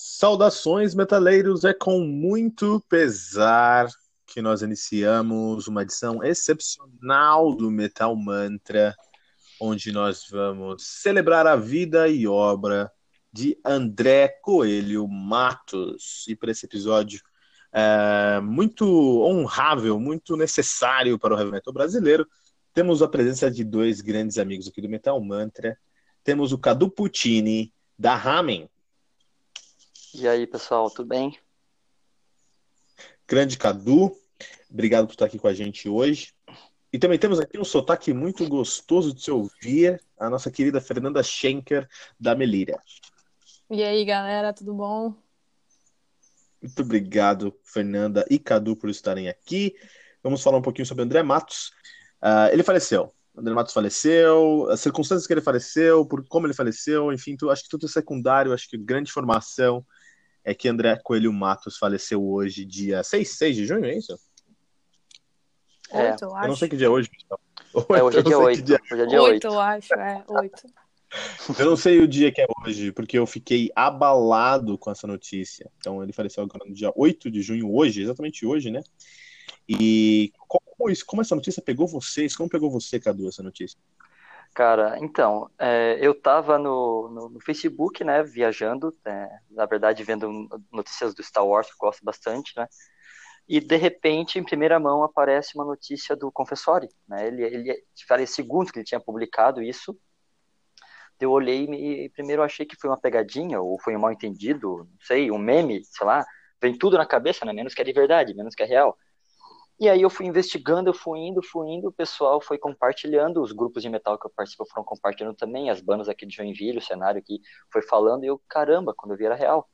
Saudações, metaleiros! É com muito pesar que nós iniciamos uma edição excepcional do Metal Mantra, onde nós vamos celebrar a vida e obra de André Coelho Matos. E para esse episódio é, muito honrável, muito necessário para o heavy metal brasileiro, temos a presença de dois grandes amigos aqui do Metal Mantra. Temos o Cadu Puccini, da Ramen. E aí, pessoal, tudo bem? Grande Cadu, obrigado por estar aqui com a gente hoje. E também temos aqui um sotaque muito gostoso de se ouvir, a nossa querida Fernanda Schenker, da Melíria. E aí, galera, tudo bom? Muito obrigado, Fernanda e Cadu, por estarem aqui. Vamos falar um pouquinho sobre André Matos. Uh, ele faleceu. André Matos faleceu, as circunstâncias que ele faleceu, por como ele faleceu, enfim, tu, acho que tudo é secundário, acho que grande informação é que André Coelho Matos faleceu hoje, dia 6, 6 de junho, é isso? É. Oito, eu acho. Eu não sei que dia é hoje, pessoal. É, hoje é dia 8. Dia... Hoje é dia 8, eu acho, é, 8. Eu não sei o dia que é hoje, porque eu fiquei abalado com essa notícia. Então, ele faleceu agora no dia 8 de junho, hoje, exatamente hoje, né? E como, isso, como essa notícia pegou vocês? Como pegou você, Cadu, essa notícia? Cara, então, é, eu tava no, no, no, Facebook, né, viajando, é, na verdade, vendo notícias do Star Wars, que eu gosto bastante, né, e de repente, em primeira mão, aparece uma notícia do Confessori, né, ele, ele falei segundos que ele tinha publicado isso, eu olhei e primeiro achei que foi uma pegadinha, ou foi um mal entendido, não sei, um meme, sei lá, vem tudo na cabeça, né, menos que é de verdade, menos que é real, e aí eu fui investigando, eu fui indo, fui indo, o pessoal foi compartilhando, os grupos de metal que eu participo foram compartilhando também, as bandas aqui de Joinville, o cenário aqui foi falando, e eu, caramba, quando eu vi era real.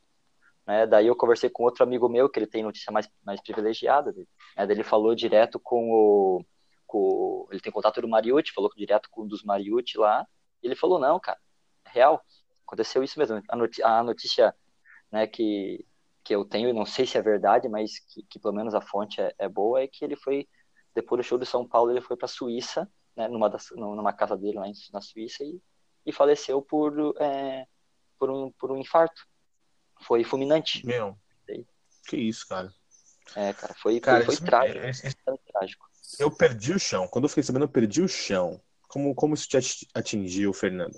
Né? Daí eu conversei com outro amigo meu, que ele tem notícia mais, mais privilegiada, né? daí ele falou direto com o, com ele tem contato do Mariucci, falou direto com um dos Mariucci lá, e ele falou, não, cara, é real, aconteceu isso mesmo, a notícia, a notícia né, que que eu tenho, e não sei se é verdade, mas que, que pelo menos a fonte é, é, boa, é que ele foi, depois do show de São Paulo, ele foi para a Suíça, né, numa, das, numa casa dele lá na Suíça, e, e faleceu por, é, por, um, por um infarto. Foi fulminante. Meu, que isso, cara. É, cara, foi, cara, foi, foi trágico, é, trágico. Eu perdi o chão. Quando eu fiquei sabendo, eu perdi o chão. Como, como isso te atingiu, Fernando?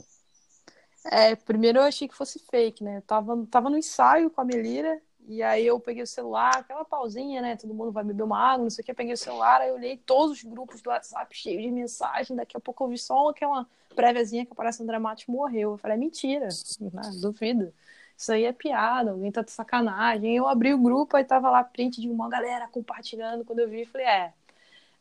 É, primeiro eu achei que fosse fake, né? Eu tava, tava no ensaio com a Melira, e aí eu peguei o celular, aquela pausinha, né? Todo mundo vai beber uma água, não sei o que. Eu peguei o celular, aí eu olhei todos os grupos do WhatsApp cheios de mensagem. Daqui a pouco eu vi só aquela préviazinha que aparece André Matos morreu. Eu falei, é mentira, né? duvido. Isso aí é piada, alguém tá de sacanagem. Eu abri o grupo, aí tava lá print de uma galera compartilhando. Quando eu vi, eu falei, é,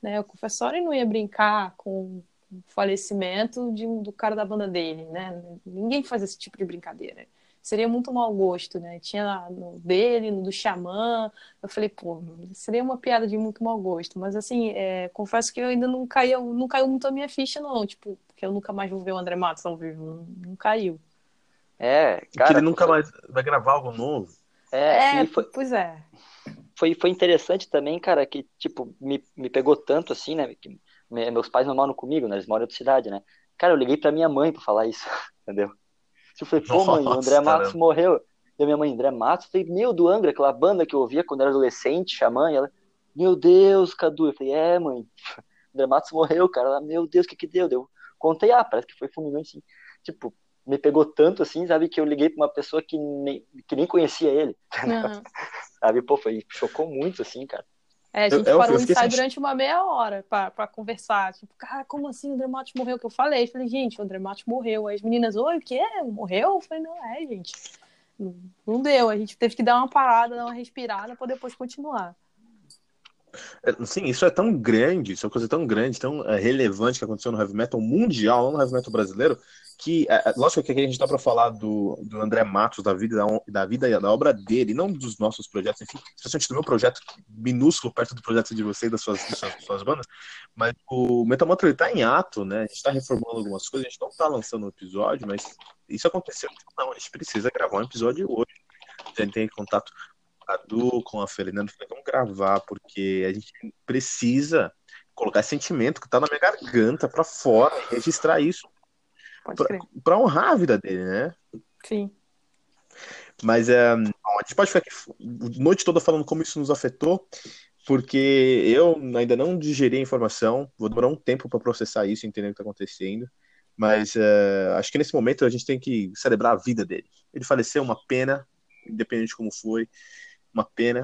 né? O confessório não ia brincar com o falecimento de, do cara da banda dele, né? Ninguém faz esse tipo de brincadeira seria muito mau gosto, né? Tinha no dele, no do Xamã. Eu falei, pô, seria uma piada de muito mau gosto. Mas assim, é, confesso que eu ainda não caiu, não caiu muito a minha ficha, não. Tipo, porque eu nunca mais vou ver o André Matos ao vivo. Não, não caiu. É, cara. Que ele nunca mais vai gravar algo novo. É, é foi, pois é. Foi, foi interessante também, cara, que, tipo, me, me pegou tanto assim, né? Que meus pais não moram comigo, né? Eles moram em outra cidade, né? Cara, eu liguei pra minha mãe pra falar isso, entendeu? Eu falei, pô, mãe, o André Matos caramba. morreu. E a minha mãe, André Matos? Eu falei, meu, do Angra, aquela banda que eu ouvia quando era adolescente, Xamã. E ela, meu Deus, Cadu. Eu falei, é, mãe, André Matos morreu, cara. Ela, meu Deus, o que que deu? Deu. Contei, ah, parece que foi fulminante, assim. Tipo, me pegou tanto, assim, sabe, que eu liguei pra uma pessoa que nem, que nem conhecia ele. Uhum. sabe, pô, foi, chocou muito, assim, cara. É, a gente eu, parou o ensaio durante uma meia hora pra, pra conversar. Tipo, cara, como assim o André Matos morreu? Que eu falei. Eu falei, gente, o André Matos morreu. Aí as meninas, oi, o quê? Morreu? Eu falei, não é, gente. Não deu. A gente teve que dar uma parada, dar uma respirada pra depois continuar. É, sim, isso é tão grande, isso é uma coisa tão grande, tão é, relevante que aconteceu no heavy metal mundial, não no heavy metal brasileiro, que, é, é, lógico que aqui a gente está para falar do, do André Matos, da vida, da, da vida e da obra dele, não dos nossos projetos, enfim, especialmente do meu projeto minúsculo perto do projeto de você e das suas, das suas, das suas bandas, mas o Metal Mantra está em ato, né? A gente está reformulando algumas coisas, a gente não está lançando um episódio, mas isso aconteceu. Não, a gente precisa gravar um episódio hoje. A gente tem contato com a Du, com a Fernanda, vamos gravar, porque a gente precisa colocar esse sentimento que está na minha garganta para fora e registrar isso Pra, honrar a vida dele, né? Sim. Mas é, gente pode ficar aqui a noite toda falando como isso nos afetou, porque eu ainda não digeri a informação, vou demorar um tempo para processar isso, entender o que está acontecendo, mas uh, acho que nesse momento a gente tem que celebrar a vida dele. Ele faleceu, uma pena, independente de como foi, uma pena.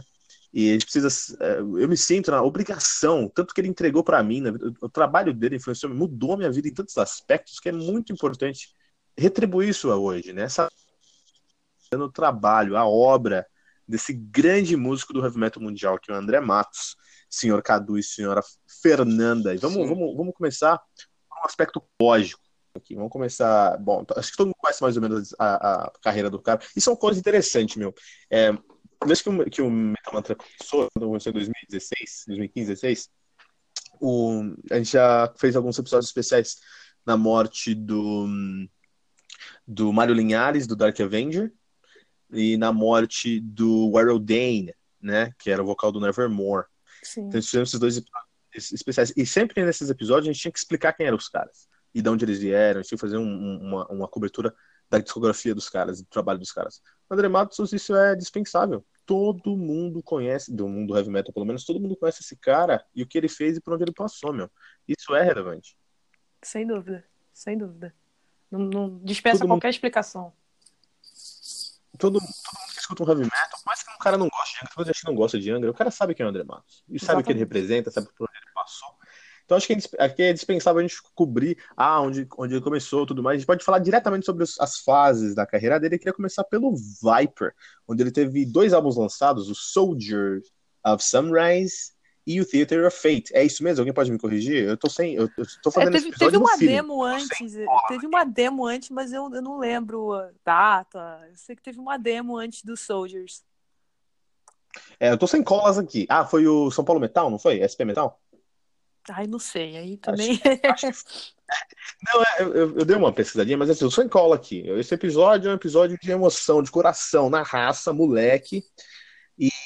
E a gente precisa. Uh, eu me sinto na obrigação, tanto que ele entregou para mim, né, o, trabalho dele influenciou, mudou a minha vida em tantos aspectos que é muito importante retribuir isso hoje, né? Essa no trabalho, a obra desse grande músico do heavy metal mundial, que é o André Matos, senhor Cadu e senhora Fernanda. E vamos, vamos, vamos começar com um aspecto lógico. Aqui. Vamos começar. Bom, acho que todo mundo conhece mais ou menos a, a carreira do cara. E são coisas interessantes, meu. É, desde que o, que o Metal Mantra começou, quando começou em 2016, 2015, 2016, o, a gente já fez alguns episódios especiais na morte do, do Mário Linhares, do Dark Avenger, e na morte do Warrell Dane, né, que era o vocal do Nevermore. Sim. Então, fizemos esses dois especiais. E sempre nesses episódios a gente tinha que explicar quem eram os caras e de onde eles vieram, a gente tinha que fazer um, uma, uma cobertura da discografia dos caras, do trabalho dos caras. André Matos, isso é dispensável. Todo mundo conhece, do mundo heavy metal pelo menos, todo mundo conhece esse cara e o que ele fez e por onde ele passou, meu. Isso é relevante. Sem dúvida, sem dúvida. Não, não dispensa todo qualquer mundo... explicação todo, todo mundo que escuta um heavy metal, por mais que um cara não goste de Angra, talvez que não gosta de Angra, o cara sabe quem é o André Matos. E sabe o que ele representa, sabe por onde ele passou. Então acho que aqui é dispensável a gente cobrir ah, onde, onde ele começou tudo mais. A gente pode falar diretamente sobre as fases da carreira dele. Eu queria começar pelo Viper, onde ele teve dois álbuns lançados, o Soldier of Sunrise e o Theater of Fate. É isso mesmo? Alguém pode me corrigir? Eu tô sem. Eu, eu tô fazendo é, teve, teve uma demo antes. Teve uma demo antes, mas eu, eu não lembro a data. Eu sei que teve uma demo antes dos Soldiers. É, eu tô sem colas aqui. Ah, foi o São Paulo Metal, não foi? SP Metal? Ai, não sei. Aí também. Acho, acho... Não, é, eu, eu, eu, dei uma pesquisadinha, mas assim, eu sou em cola aqui. Esse episódio é um episódio de emoção, de coração, na raça, moleque.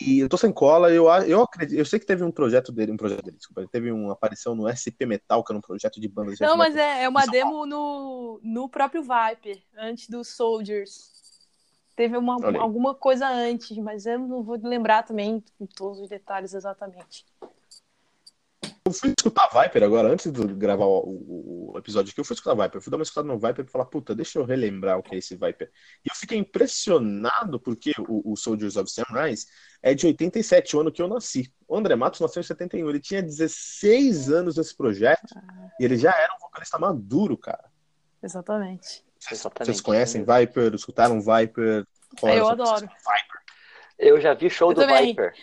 E eu tô sem cola, eu, eu acredito, eu sei que teve um projeto dele, um projeto dele, desculpa, teve uma aparição no SP Metal, que era um projeto de banda. De Não, mas é, é uma demo no, no próprio Viper, antes dos Soldiers. Teve uma, alguma coisa antes, mas eu não vou lembrar também todos os detalhes exatamente. Eu fui escutar Viper agora, antes de gravar o, o, episódio aqui, eu fui escutar Viper. Eu fui dar uma escutada no Viper e falar, puta, deixa eu relembrar o que é esse Viper. E eu fiquei impressionado porque o, o Soldiers of Sunrise é de 87, o ano que eu nasci. O André Matos nasceu em 71. Ele tinha 16 anos nesse projeto e ele já era um vocalista maduro, cara. Exatamente. Vocês, Exatamente. vocês conhecem Viper? Escutaram Viper? eu adoro. Viper. Eu já vi show eu do também. Viper.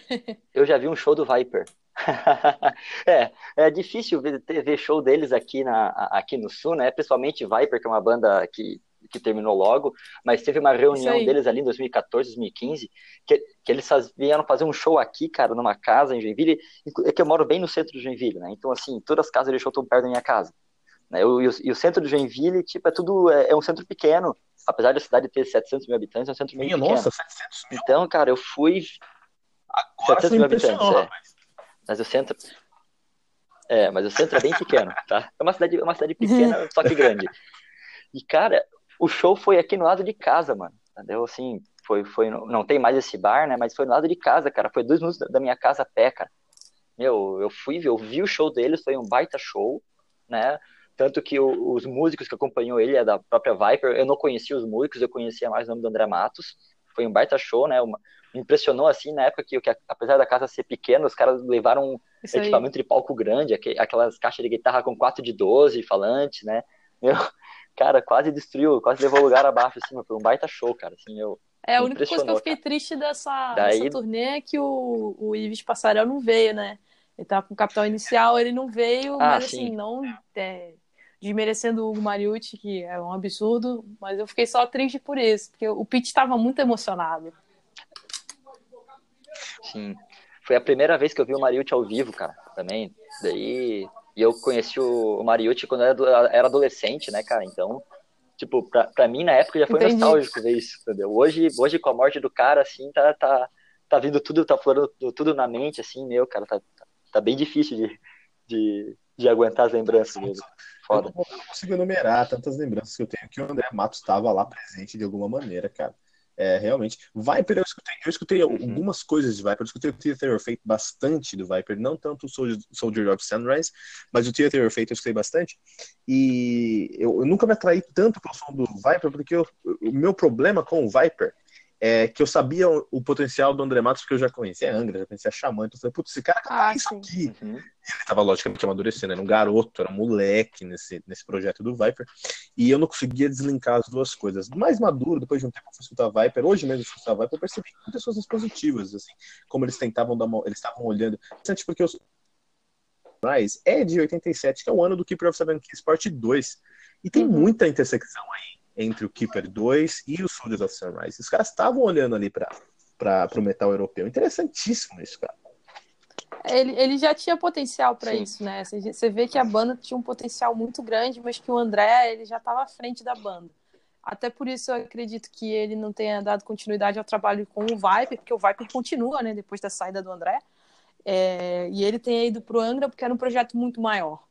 Eu já vi um show do Viper. é, é difícil ver, ver, show deles aqui, na, aqui no Sul, né? Pessoalmente, Viper, que é uma banda que, que terminou logo, mas teve uma reunião deles ali em 2014, 2015, que, que eles faz, vieram fazer um show aqui, cara, numa casa em Joinville, é que eu moro bem no centro de Joinville, né? Então, assim, todas as casas de show estão perto da minha casa. Né? e, o, e, o, centro de Joinville, tipo, é tudo, é, é, um centro pequeno, apesar da cidade ter 700 mil habitantes, é um centro Minha, pequeno. Nossa, 700 mil? Então, cara, eu fui... Agora 700 mil habitantes, é. Mas o centro. É, mas o centro é bem pequeno, tá? É uma cidade, uma cidade pequena, só que grande. E, cara, o show foi aqui no lado de casa, mano. Entendeu? Assim, foi, foi. Não tem mais esse bar, né? Mas foi no lado de casa, cara. Foi dois minutos da minha casa a pé, cara. Meu, eu fui, eu vi o show deles, foi um baita show, né? Tanto que o, os músicos que acompanhou ele é da própria Viper. Eu não conhecia os músicos, eu conhecia mais o nome do André Matos. Foi um baita show, né? Uma, impressionou assim na época que, que apesar da casa ser pequena, os caras levaram um Isso equipamento aí. de palco grande, aquelas caixas de guitarra com 4 de 12 falantes, né? Meu, cara, quase destruiu, quase levou o lugar abaixo, assim, foi um baita show, cara, assim, eu... É, a única coisa que eu fiquei cara. triste dessa, Daí... dessa turnê é que o, o Ives Passarel não veio, né? Ele tava com o capital inicial, ele não veio, ah, mas sim. assim, não é, desmerecendo o Hugo Mariucci, que é um absurdo, mas eu fiquei só triste por isso, porque o Pete estava muito emocionado. Sim. Foi a primeira vez que eu vi o Mariucci ao vivo, cara, também. Daí. E eu conheci o Mariucci quando eu era adolescente, né, cara? Então, tipo, pra, pra mim na época já foi Entendi. nostálgico ver isso, entendeu? Hoje, hoje com a morte do cara, assim, tá, tá, tá vindo tudo, tá florando tudo na mente, assim, meu, cara, tá, tá bem difícil de, de, de aguentar as lembranças mesmo. Foda. Eu não consigo enumerar tantas lembranças que eu tenho que o André Matos estava lá presente de alguma maneira, cara. É, realmente. Viper, eu escutei, eu escutei uhum. algumas coisas de Viper. Eu escutei o Theater of Fate bastante do Viper, não tanto o Soldier, Soldier of Sunrise, mas o Theater of Fate eu escutei bastante. E eu, eu nunca me atraí tanto pelo som do Viper, porque eu, o meu problema com o Viper é, que eu sabia o, o, potencial do André Matos, porque eu já conhecia a Angra, já conhecia a Xamã, então eu falei, putz, esse cara ah, é isso aqui. Uhum. ele tava logicamente amadurecendo, era um garoto, era um moleque nesse, nesse projeto do Viper, e eu não conseguia deslinkar as duas coisas. Mais maduro, depois de um tempo eu fui escutar Viper, hoje mesmo eu fui escutar Viper, eu percebi muitas coisas positivas, assim, como eles tentavam dar uma, eles estavam olhando, interessante porque eu mas é de 87, que é o ano do Keeper of Seven Keys Parte 2. E tem uhum. muita intersecção aí entre o Keeper 2 e o Soldiers of Sunrise. Os caras estavam olhando ali para o metal europeu. Interessantíssimo isso, cara. Ele, ele já tinha potencial para isso, né? Você vê que a banda tinha um potencial muito grande, mas que o André ele já estava à frente da banda. Até por isso eu acredito que ele não tenha dado continuidade ao trabalho com o Viper, porque o Viper continua, né, depois da saída do André. É, e ele tem ido para o Angra porque era um projeto muito maior.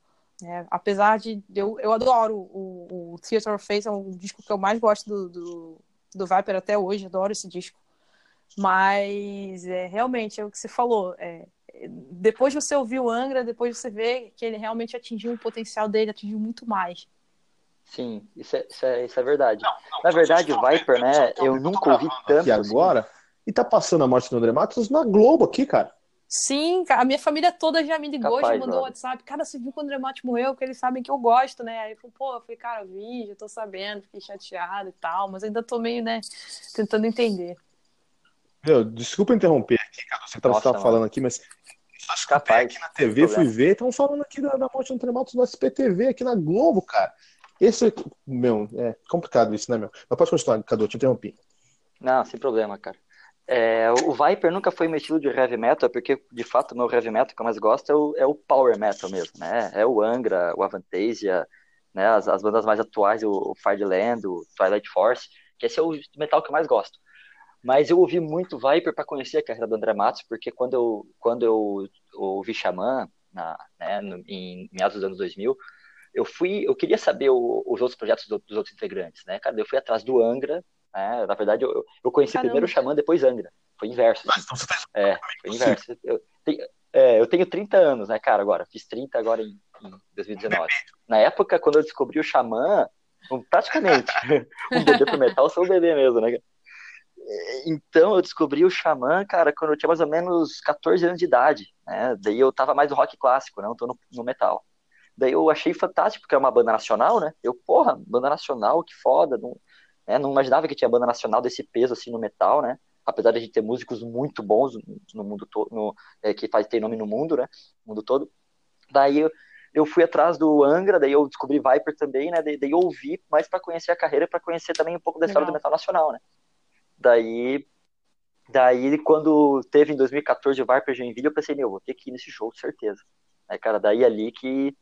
É, apesar de. Eu, eu adoro o, o Theater of Fate, é um disco que eu mais gosto do, do, do Viper até hoje, adoro esse disco. Mas é, realmente é o que você falou. É, depois você ouvir o Angra, depois você vê que ele realmente atingiu o potencial dele, atingiu muito mais. Sim, isso é, isso é, isso é verdade. Não, não, Na verdade, o Viper, né, eu nunca ouvi tanto. E agora, assim. e tá passando a morte do André Matos na Globo aqui, cara. Sim, a minha família toda já me ligou, Capaz, já mandou o WhatsApp. Cara, você viu quando o André Matos morreu? Porque eles sabem que eu gosto, né? Aí eu falei, pô, eu falei, cara, vi, já tô sabendo, fiquei chateado e tal, mas ainda tô meio, né, tentando entender. Meu, desculpa interromper aqui, cara. Você tava, Nossa, falando aqui, mas só Capaz, aqui na TV, fui ver, estão falando aqui da, da morte do Matos no SPTV, aqui na Globo, cara. Esse, meu, é complicado isso, né, meu? Mas pode continuar, Cadu, te interrompi. Não, sem problema, cara. É, o Viper nunca foi meu estilo de heavy metal, porque de fato o meu heavy metal que eu mais gosto é o, é o power metal mesmo, né? É o Angra, o Avantasia, né? As, as bandas mais atuais, o Fireland, o Twilight Force, que esse é o metal que eu mais gosto. Mas eu ouvi muito Viper para conhecer a carreira do André Matos, porque quando eu, quando eu ouvi Xamã, na, né, no, em meados dos anos 2000, eu fui, eu queria saber o, os outros projetos do, dos outros integrantes, né, cara? Eu fui atrás do Angra, é, na verdade, eu, eu conheci Caramba. primeiro o Xamã, depois Angra. Foi inverso. Mas, então você fez é, foi inverso. Eu tenho, é, eu tenho 30 anos, né, cara, agora. Fiz 30 agora em, em 2019. Na época, quando eu descobri o Xamã, praticamente, um bebê pro metal, sou um bebê mesmo, né? Então, eu descobri o Xamã, cara, quando eu tinha mais ou menos 14 anos de idade, né? Daí eu tava mais no rock clássico, né? Eu tô no, no metal. Daí eu achei fantástico, porque é uma banda nacional, né? Eu, porra, banda nacional, que foda. Não, né? Não imaginava que tinha banda nacional desse peso assim no metal, né? Apesar de a gente ter músicos muito bons no mundo todo, é, que faz ter nome no mundo, né? No mundo todo. Daí eu, eu fui atrás do Angra, daí eu descobri Viper também, né? Daí, daí eu ouvi mais para conhecer a carreira, para conhecer também um pouco da história Legal. do metal nacional, né? Daí Daí, quando teve em 2014 o Viper Joinville, eu pensei, meu, vou ter que ir nesse show, certeza. Aí, cara, daí ali que,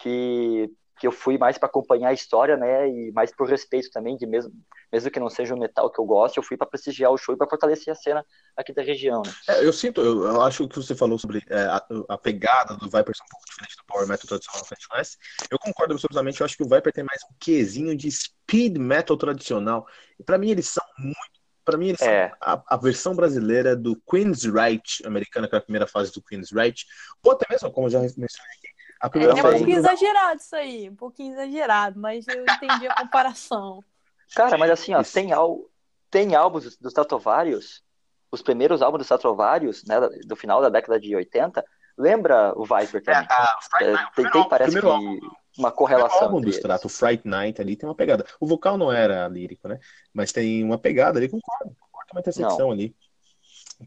que que eu fui mais para acompanhar a história, né, e mais por respeito também, de mesmo, mesmo que não seja o metal que eu gosto, eu fui para prestigiar o show e para fortalecer a cena aqui da região. Né? É, eu sinto, eu, eu, acho que você falou sobre é, a, a, pegada do Viper ser um pouco diferente do Power Metal tradicional West. Eu concordo absolutamente, eu acho que o Viper tem mais um quesinho de speed metal tradicional. E para mim eles são muito para mim, eles é. são a, a, versão brasileira do Queen's Right americana, que é a primeira fase do Queen's Right, ou até mesmo, como eu já mencionei aqui, a primeira é, é um pouquinho exagerado isso aí, um pouquinho exagerado, mas eu entendi a comparação. Cara, mas assim, ó, tem, tem álbuns dos Tatovários, os primeiros álbuns dos Tatovários, né, do final da década de 80, lembra o Viper também. É, é, tem, tem, parece que álbum, uma correlação. O álbum do Strato, o Fright Night ali tem uma pegada. O vocal não era lírico, né? Mas tem uma pegada ali, concordo. Concordo uma intersecção não. ali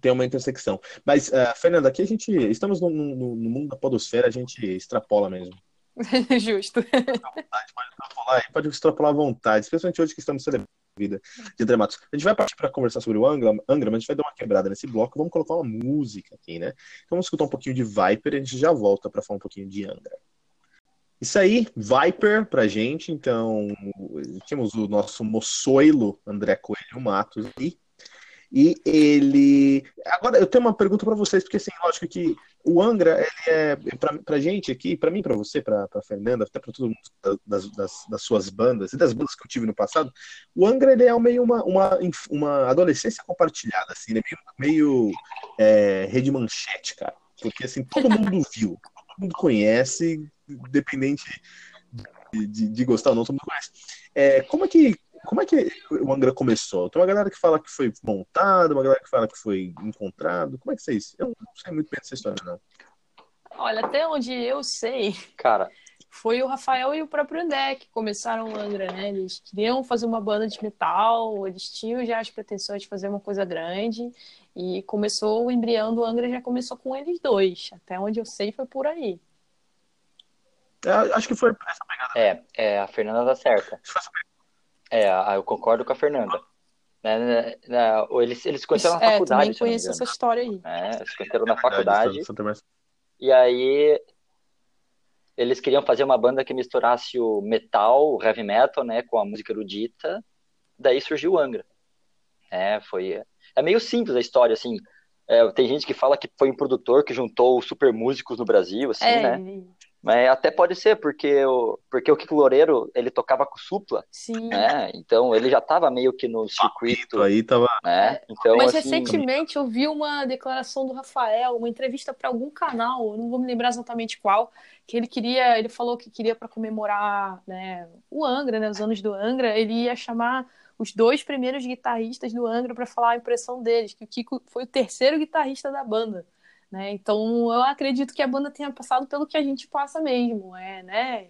tem uma intersecção. Mas, uh, Fernanda, aqui a gente. Estamos no, no, no, mundo da podosfera, a gente extrapola mesmo. Justo. Pode extrapolar, pode extrapolar à vontade, especialmente hoje que estamos celebrando a vida de Dramatos. A gente vai partir para conversar sobre o Angra, Angra, mas a gente vai dar uma quebrada nesse bloco. Vamos colocar uma música aqui, né? Então, vamos escutar um pouquinho de Viper e a gente já volta para falar um pouquinho de Angra. Isso aí, Viper pra gente. Então, tínhamos o nosso moçoilo André Coelho Matos e E ele. Agora, eu tenho uma pergunta para vocês, porque assim, lógico que o Angra, ele é, pra, pra gente aqui, para mim, para você, pra, pra Fernanda, até para todo mundo das, das, das, suas bandas e das bandas que eu tive no passado, o Angra, ele é meio uma, uma, uma adolescência compartilhada, assim, né? meio, meio é, rede manchete, cara. Porque, assim, todo mundo viu, todo mundo conhece, independente de, de, de gostar ou não, todo mundo conhece. É, como é que como é que o Angra começou? Tem uma galera que fala que foi montado, uma galera que fala que foi encontrado. Como é que vocês? Eu não sei muito bem dessa história, não. Olha, até onde eu sei, cara, foi o Rafael e o próprio André que começaram o Angra, né? Eles queriam fazer uma banda de metal, eles tinham já as pretensões de fazer uma coisa grande. E começou o embrião do Angra já começou com eles dois. Até onde eu sei foi por aí. É, acho que foi essa pegada. É, é a Fernanda tá certa. Acho que foi essa pegada. É, eu concordo com a Fernanda. Né, né, né eles, eles se conheceram na é, faculdade. Também conheço essa história aí. É, eles se conheceram na faculdade. E aí eles queriam fazer uma banda que misturasse o metal, o heavy metal, né, com a música erudita. Daí surgiu o Angra. É, foi é meio simples a história assim. É, tem gente que fala que foi um produtor que juntou super músicos no Brasil, assim, é, né? Mas até pode ser, porque o, porque o Kiko Loureiro, ele tocava com supla, Sim. né? Então ele já estava meio que no circuito. aí tava... Né? Então, Mas assim... recentemente eu vi uma declaração do Rafael, uma entrevista para algum canal, não vou me lembrar exatamente qual, que ele queria, ele falou que queria para comemorar né, o Angra, né, os anos do Angra, ele ia chamar os dois primeiros guitarristas do Angra para falar a impressão deles, que o Kiko foi o terceiro guitarrista da banda. Né? Então eu acredito que a banda tenha passado pelo que a gente passa mesmo, é, né?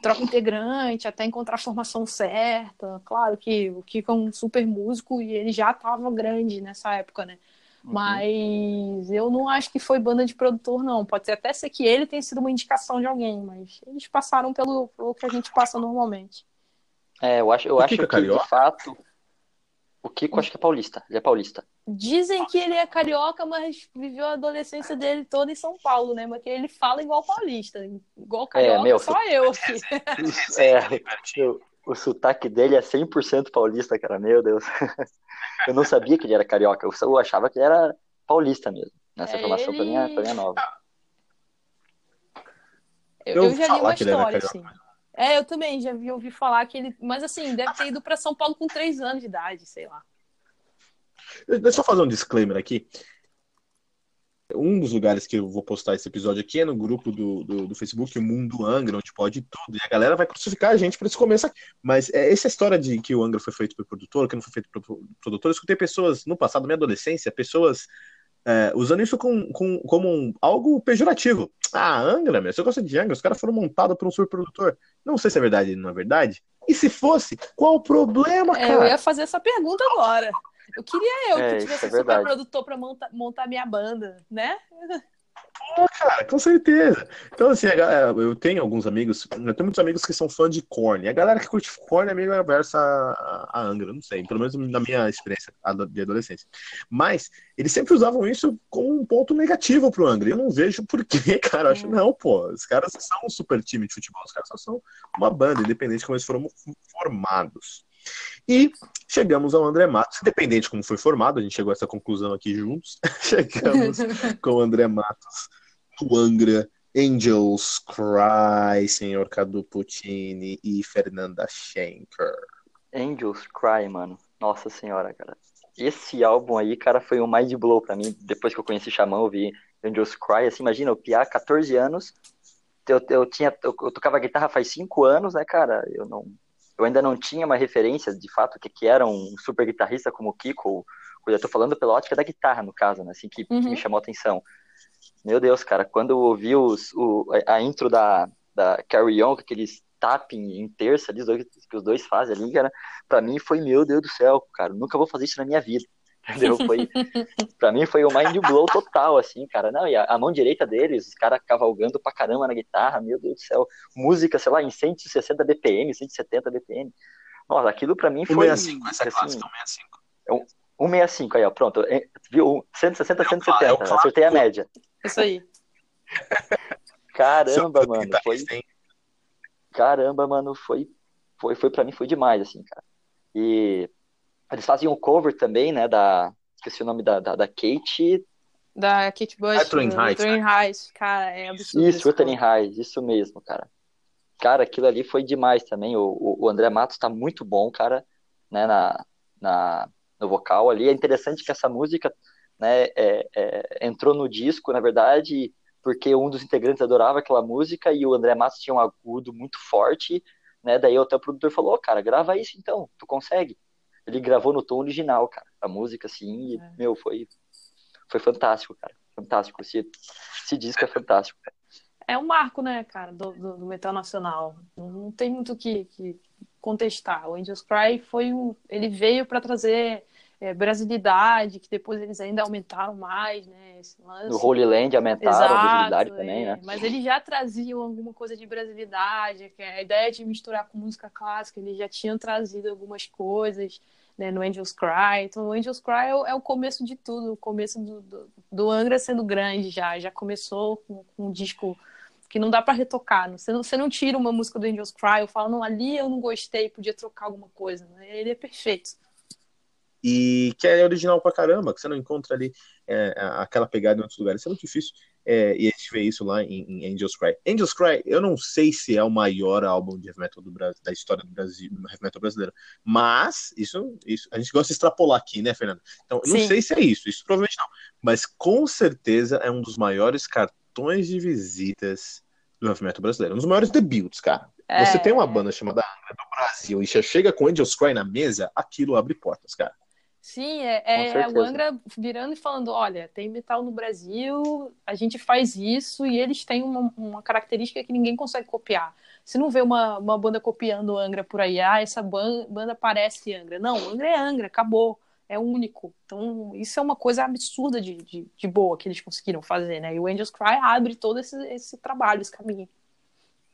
Troca integrante, até encontrar a formação certa. Claro que o Kiko é um super músico e ele já estava grande nessa época, né? Uhum. Mas eu não acho que foi banda de produtor, não. Pode ser até ser que ele tenha sido uma indicação de alguém, mas eles passaram pelo, pelo que a gente passa normalmente. É, eu acho, eu acho é que, de fato o Kiko acho que é paulista. Ele é paulista. Dizem que ele é carioca, mas viveu a adolescência dele toda em São Paulo, né? Mas que ele fala igual paulista. Igual carioca, é, meu, só eu aqui. É, o, o sotaque dele é 100% paulista, cara. Meu Deus. Eu não sabia que ele era carioca. Eu achava que ele era paulista mesmo. Nessa é, informação ele... pra, mim, é, pra mim é nova. Eu, eu já li uma história, assim. É, eu também já vi ouvi falar que ele. Mas assim, deve ter ido para São Paulo com três anos de idade, sei lá. Deixa eu só fazer um disclaimer aqui. Um dos lugares que eu vou postar esse episódio aqui é no grupo do, do, do Facebook, Mundo Angra, onde pode tudo. E a galera vai crucificar a gente por esse começo aqui. Mas é, essa história de que o Angra foi feito por produtor, que não foi feito por produtor, eu escutei pessoas no passado, na minha adolescência, pessoas é, usando isso com, com, como um, algo pejorativo. Ah, Angra, meu, você gosta de Angra? Os caras foram montados por um superprodutor. Não sei se é verdade ou não é verdade. E se fosse, qual o problema, cara? É, eu ia fazer essa pergunta agora. Eu queria eu é, que tivesse é um superprodutor para montar, montar minha banda, né? Pô, cara, com certeza. Então, assim, eu tenho alguns amigos, eu tenho muitos amigos que são fãs de Korn. E a galera que curte Korn é meio aversa a, Angra, não sei, pelo menos na minha experiência de adolescência. Mas eles sempre usavam isso como um ponto negativo pro Angra. Eu não vejo por quê, cara. Eu acho, não, pô, os caras são um super time de futebol, os caras só são uma banda, independente de como eles foram formados. E chegamos ao André Matos, independente de como foi formado, a gente chegou a essa conclusão aqui juntos. chegamos com o André Matos, o Angra, Angels Cry, senhor Cadu Puccini e Fernanda Schenker. Angels Cry, mano. Nossa senhora, cara. Esse álbum aí, cara, foi um mind blow pra mim. Depois que eu conheci Xamã, eu vi Angels Cry. Assim, imagina, eu piar 14 anos. Eu, eu, tinha, eu, eu tocava guitarra faz 5 anos, né, cara? Eu não, eu ainda não tinha uma referência de fato que, que era um super guitarrista como o Kiko, eu tô falando pela ótica da guitarra, no caso, né, assim, que, uhum. que me chamou a atenção. Meu Deus, cara, quando eu ouvi os, o, a intro da, da Carry On, com aqueles tapping em terça ali, que os dois fazem ali, cara, pra mim foi, meu Deus do céu, cara, nunca vou fazer isso na minha vida. Entendeu? Foi, pra mim foi o mind blow total, assim, cara. Não, e a, a mão direita deles, os caras cavalgando pra caramba na guitarra, meu Deus do céu. Música, sei lá, em 160 BPM, 170 BPM. Nossa, aquilo pra mim foi. 165, essa é assim, clássica, 165. É um, 165, aí, ó, pronto. É, viu? 160, é 170. É acertei a média. Isso aí. Caramba, mano. Foi... Caramba, mano, foi, foi, foi pra mim, foi demais, assim, cara. E eles fazem um cover também, né, da, esqueci o nome da, da, da Kate. Da Kate Bush. Catherine Heights, Catherine Heights, cara, é absurdo. Isso, Wuthering Heights, isso mesmo, cara. Cara, aquilo ali foi demais também. O, o, o André Matos tá muito bom, cara, né, na, na, no vocal ali. É interessante que essa música, né, é, é, entrou no disco, na verdade, porque um dos integrantes adorava aquela música e o André Matos tinha um agudo muito forte, né, daí até o produtor falou, oh, cara, grava isso então, tu consegue. Ele gravou no tom original, cara, a música, assim, e, É. meu, foi, foi fantástico, cara, fantástico, esse, esse disco é fantástico, cara. É um marco, né, cara, do, do, do metal nacional. Não, tem muito o que, que contestar. O Angels Cry foi um. Ele veio para trazer é, brasilidade, que depois eles ainda aumentaram mais, né? Esse lance. No Holy Land aumentaram a visibilidade Exato, também, é. né? Mas eles já traziam alguma coisa de brasilidade, que é a ideia de misturar com música clássica, eles já tinham trazido algumas coisas né, no Angels Cry. Então, o Angels Cry é o, é o começo de tudo, o começo do, do, do Angra sendo grande já. Já começou com, com um disco que não dá para retocar. Você não, você não tira uma música do Angels Cry, eu falo, não, ali eu não gostei, podia trocar alguma coisa. Né? Ele é perfeito. E que é original pra caramba, que você não encontra ali é, aquela pegada em outros lugares. Isso é muito difícil. É, e a gente vê isso lá em, em, Angels Cry. Angels Cry, eu não sei se é o maior álbum de heavy metal do Brasil, da história do Brasil, do heavy metal brasileiro. Mas, isso, isso a gente gosta de extrapolar aqui, né, Fernando? Então, eu não Sim. sei se é isso, isso provavelmente não. Mas com certeza é um dos maiores cartões de visitas do heavy metal brasileiro. Um dos maiores debuts, cara. É, Você tem uma banda chamada Angra do Brasil e já chega com Angels Cry na mesa, aquilo abre portas, cara. Sim, é, é certeza. o Angra virando e falando: olha, tem metal no Brasil, a gente faz isso e eles têm uma, uma característica que ninguém consegue copiar. Você não vê uma, uma banda copiando o Angra por aí, ah, essa ban- banda parece Angra. Não, Angra é Angra, acabou, é único. Então, isso é uma coisa absurda de, de, de boa que eles conseguiram fazer, né? E o Angels Cry abre todo esse, esse trabalho, esse caminho.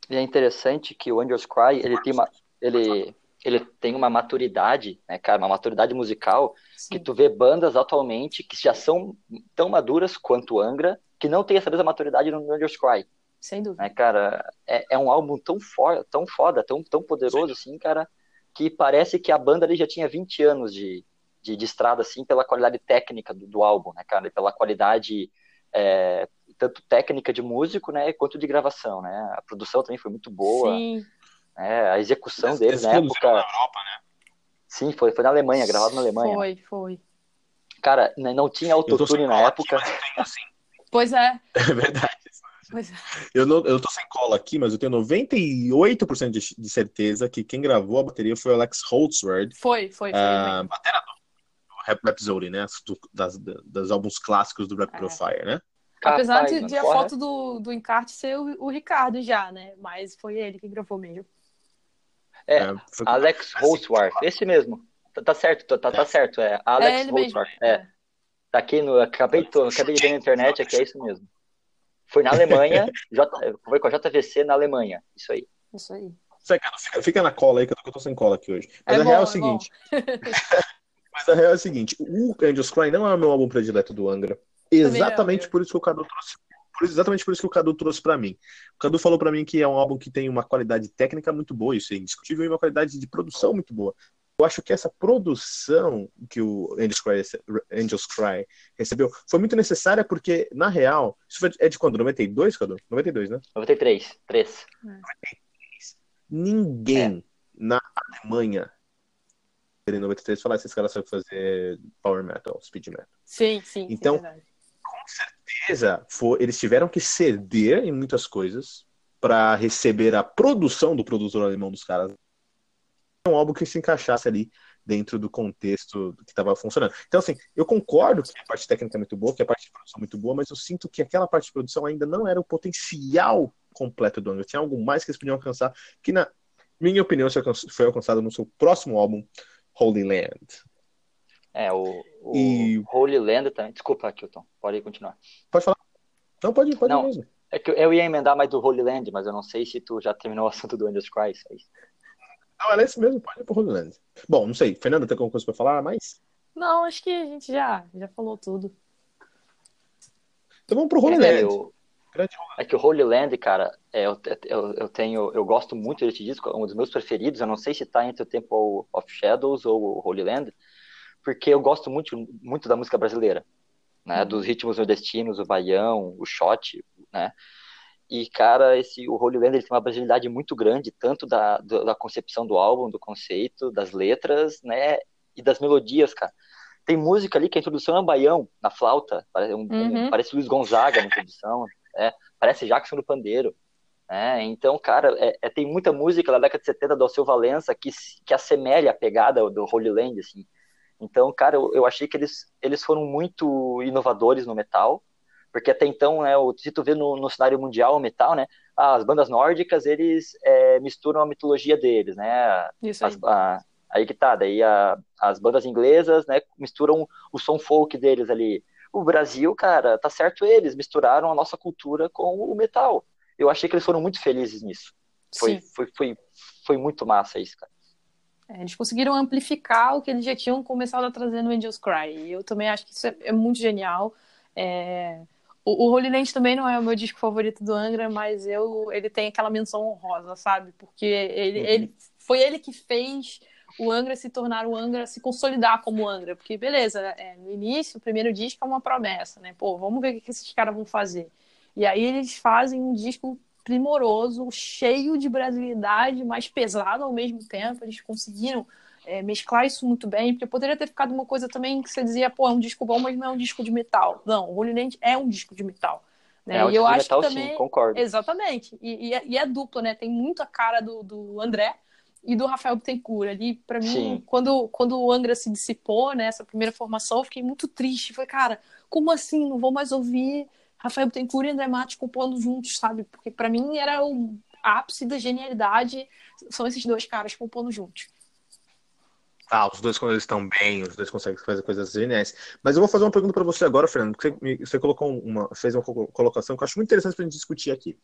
E é interessante que o Angels Cry, ele tem uma, ele, ele tem uma maturidade, né, cara, uma maturidade musical, que Sim, tu vê bandas atualmente que já são tão maduras quanto o Angra, que não tem essa mesma maturidade no Angels Cry, sem dúvida. né, cara? É, é um álbum tão foda, tão foda, tão, tão poderoso, assim, cara, que parece que a banda ali já tinha 20 anos de, de, de estrada, assim, pela qualidade técnica do, do álbum, né, cara? E pela qualidade, é, tanto técnica de músico, né, quanto de gravação, né? A produção também foi muito boa, Sim, né? A execução Eles- eles na época... na Europa, né? Sim, foi, foi na Alemanha, gravado na Alemanha. foi, foi. Cara, né, não tinha autotune na época. aqui, mas eu tenho, assim, Pois é, é verdade. pois é. Eu, não, eu tô sem cola aqui, mas eu tenho 98% de, de certeza que quem gravou a bateria foi o Alex Holtzword, Foi, foi, foi. a mesmo. batera do, do Rap Rhapsody, né? Do, das, das álbuns clássicos do Rap É. Pro Fire, né? Apesar de, de a foto do, do encarte ser o, o Ricardo já, né? Mas foi ele que gravou mesmo. É, foi- Alex assim, Holtzwarth, esse mesmo. Tá, tá certo, tá, tá- tá certo, é Alex é. Holtzwarth. É, tá aqui no. Acabei, tô, acabei de ver na internet aqui, é isso mesmo. Foi na Alemanha, J, foi com a JVC na Alemanha, isso aí. Isso aí. Fica, fica na cola aí, que eu tô- que eu tô sem cola aqui hoje. Mas É a real é bom, o é seguinte. Mas a real é o seguinte: o Angels Cry não é o meu álbum predileto do Angra. Exatamente por isso que o Cadu trouxe. Por- Exatamente por isso que o Cadu trouxe pra mim. O Cadu falou pra mim que é um álbum que tem uma qualidade técnica muito boa, isso é indiscutível, e uma qualidade de produção muito boa. Eu acho que essa produção que o Angels Cry, Angels Cry recebeu foi muito necessária porque, na real, isso é de quando? 92, Cadu? 92, né? 93, 3. Ninguém É. na Alemanha em 93 falar esses caras sabem fazer power metal, speed metal. Sim, sim. Então- sim, verdade. Foi, eles tiveram que ceder em muitas coisas para receber a produção do produtor alemão dos caras. Um álbum que se encaixasse ali dentro do contexto que estava funcionando. Então, assim, eu concordo que a parte técnica é muito boa, que a parte de produção é muito boa, mas eu sinto que aquela parte de produção ainda não era o potencial completo do Angra. Tinha algo mais que eles podiam alcançar, que na minha opinião foi alcançado no seu próximo álbum, Holy Land. É, o, o E- Holy Land também. Desculpa, Kilton, pode continuar. Pode falar? Não, pode, pode Não. mesmo. É que eu ia emendar mais do Holy Land, mas eu não sei se tu já terminou o assunto do Angels Cry. isso aí. Não, ela é esse mesmo, pode ir pro Holy Land. Bom, não sei. Fernanda, tem alguma coisa pra falar mais? Não, acho que a gente já, já falou tudo. Então vamos pro Holy É, Land. eu- É que o Holy Land, cara, é, eu, eu, eu tenho, eu gosto muito desse disco, é um dos meus preferidos. Eu não sei se tá entre o Temple of Shadows ou o Holy Land, porque eu gosto muito, muito da música brasileira, né? Uhum. Dos ritmos nordestinos, o baião, o shot, né? E, cara, esse, o Holy Land ele tem uma brasilidade muito grande, tanto da, da concepção do álbum, do conceito, das letras, né? E das melodias, cara. Tem música ali que a introdução é um baião, na flauta. Parece, um, uhum. um, parece Luiz Gonzaga na introdução. É, parece Jackson no pandeiro. É, então, cara, é, é, tem muita música da década de 70 do Alceu Valença que, que assemelha a pegada do Holy Land, assim. Então, cara, eu, eu achei que eles, eles foram muito inovadores no metal, porque até então, né, se tu vê no, no cenário mundial o metal, né, as bandas nórdicas, eles é, misturam a mitologia deles, né, Isso aí. As, a, aí que tá, daí a, as bandas inglesas, né, misturam o som folk deles ali. O Brasil, cara, tá certo eles, misturaram a nossa cultura com o metal. Eu achei que eles foram muito felizes nisso. Foi, foi, foi, foi muito massa isso, cara. É, eles conseguiram amplificar o que eles já tinham começado a trazer no Angels Cry. E eu também acho que isso é, é muito genial. É, o, o Holy Land também não é o meu disco favorito do Angra, mas eu, ele tem aquela menção honrosa, sabe? Porque ele, uhum. ele foi ele que fez o Angra se tornar o Angra, se consolidar como Angra. Porque, beleza, é, no início, o primeiro disco é uma promessa, né? Pô, vamos ver o que esses caras vão fazer. E aí eles fazem um disco primoroso, cheio de brasilidade, mas pesado ao mesmo tempo. Eles conseguiram é, mesclar isso muito bem, porque poderia ter ficado uma coisa também que você dizia, pô, é um disco bom, mas não é um disco de metal. Não, o Holy Land é um disco de metal. Né? É um e eu acho metal, que também. Sim, concordo. Exatamente. E, e, é, e, é, dupla, né? Tem muito a cara do, do André e do Rafael Bittencourt. Ali, para mim, quando, quando o Angra se dissipou, né, essa primeira formação, eu fiquei muito triste. Falei, cara, como assim? Não vou mais ouvir Rafael Bittencourt e André Matos compondo juntos, sabe? Porque para mim era o ápice da genialidade. São esses dois caras compondo juntos. Ah, os dois quando eles estão bem, os dois conseguem fazer coisas geniais. Mas eu vou fazer uma pergunta para você agora, Fernando, porque você, você, colocou uma, fez uma colocação que eu acho muito interessante para a gente discutir aqui.